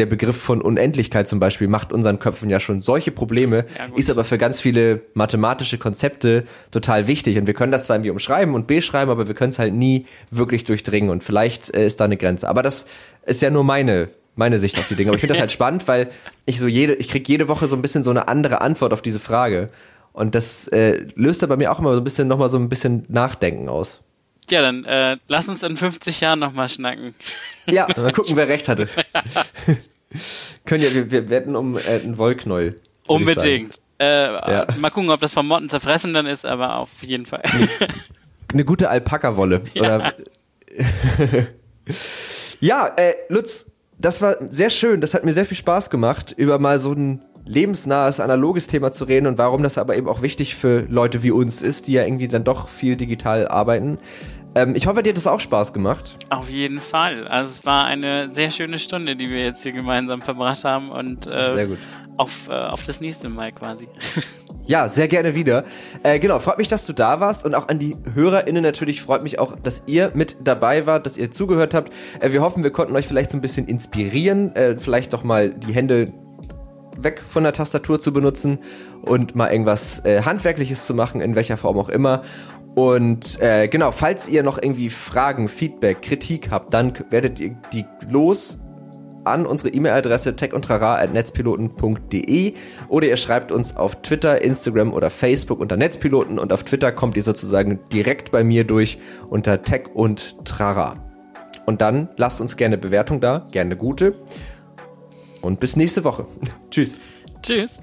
der Begriff von Unendlichkeit zum Beispiel macht unseren Köpfen ja schon solche Probleme, ja, ist aber für ganz viele mathematische Konzepte total wichtig. Und wir können das zwar irgendwie umschreiben und beschreiben, aber wir können es halt nie wirklich durchdringen. Und vielleicht äh, ist da eine Grenze. Aber das ist ja nur meine meine Sicht auf die Dinge. Aber ich finde das halt spannend, weil ich so jede, ich krieg jede Woche so ein bisschen so eine andere Antwort auf diese Frage. Und das äh, löst aber mir auch immer so ein bisschen nochmal so ein bisschen Nachdenken aus. Ja, dann äh, lass uns in 50 Jahren nochmal schnacken. Ja, mal gucken, wer recht hatte. Können ja, wir, wir wetten um äh, einen Wollknäuel. Unbedingt. Äh, ja. Mal gucken, ob das vom Motten zerfressen dann ist, aber auf jeden Fall. Eine gute Alpaka-Wolle. Ja. ja, äh, Lutz, das war sehr schön. Das hat mir sehr viel Spaß gemacht, über mal so ein lebensnahes, analoges Thema zu reden und warum das aber eben auch wichtig für Leute wie uns ist, die ja irgendwie dann doch viel digital arbeiten. Ähm, ich hoffe, dir hat das auch Spaß gemacht. Auf jeden Fall. Also es war eine sehr schöne Stunde, die wir jetzt hier gemeinsam verbracht haben und äh, sehr gut. Auf, äh, auf das nächste Mal quasi. Ja, sehr gerne wieder. Äh, genau, freut mich, dass du da warst und auch an die HörerInnen natürlich freut mich auch, dass ihr mit dabei wart, dass ihr zugehört habt. Äh, wir hoffen, wir konnten euch vielleicht so ein bisschen inspirieren, äh, vielleicht doch mal die Hände weg von der Tastatur zu benutzen und mal irgendwas äh, Handwerkliches zu machen, in welcher Form auch immer. Und äh, genau, falls ihr noch irgendwie Fragen, Feedback, Kritik habt, dann werdet ihr die los an unsere E-Mail-Adresse techundtrara.netzpiloten.de oder ihr schreibt uns auf Twitter, Instagram oder Facebook unter Netzpiloten und auf Twitter kommt ihr sozusagen direkt bei mir durch unter Tech und Trara. Und dann lasst uns gerne Bewertung da, gerne gute. Und bis nächste Woche. Tschüss. Tschüss.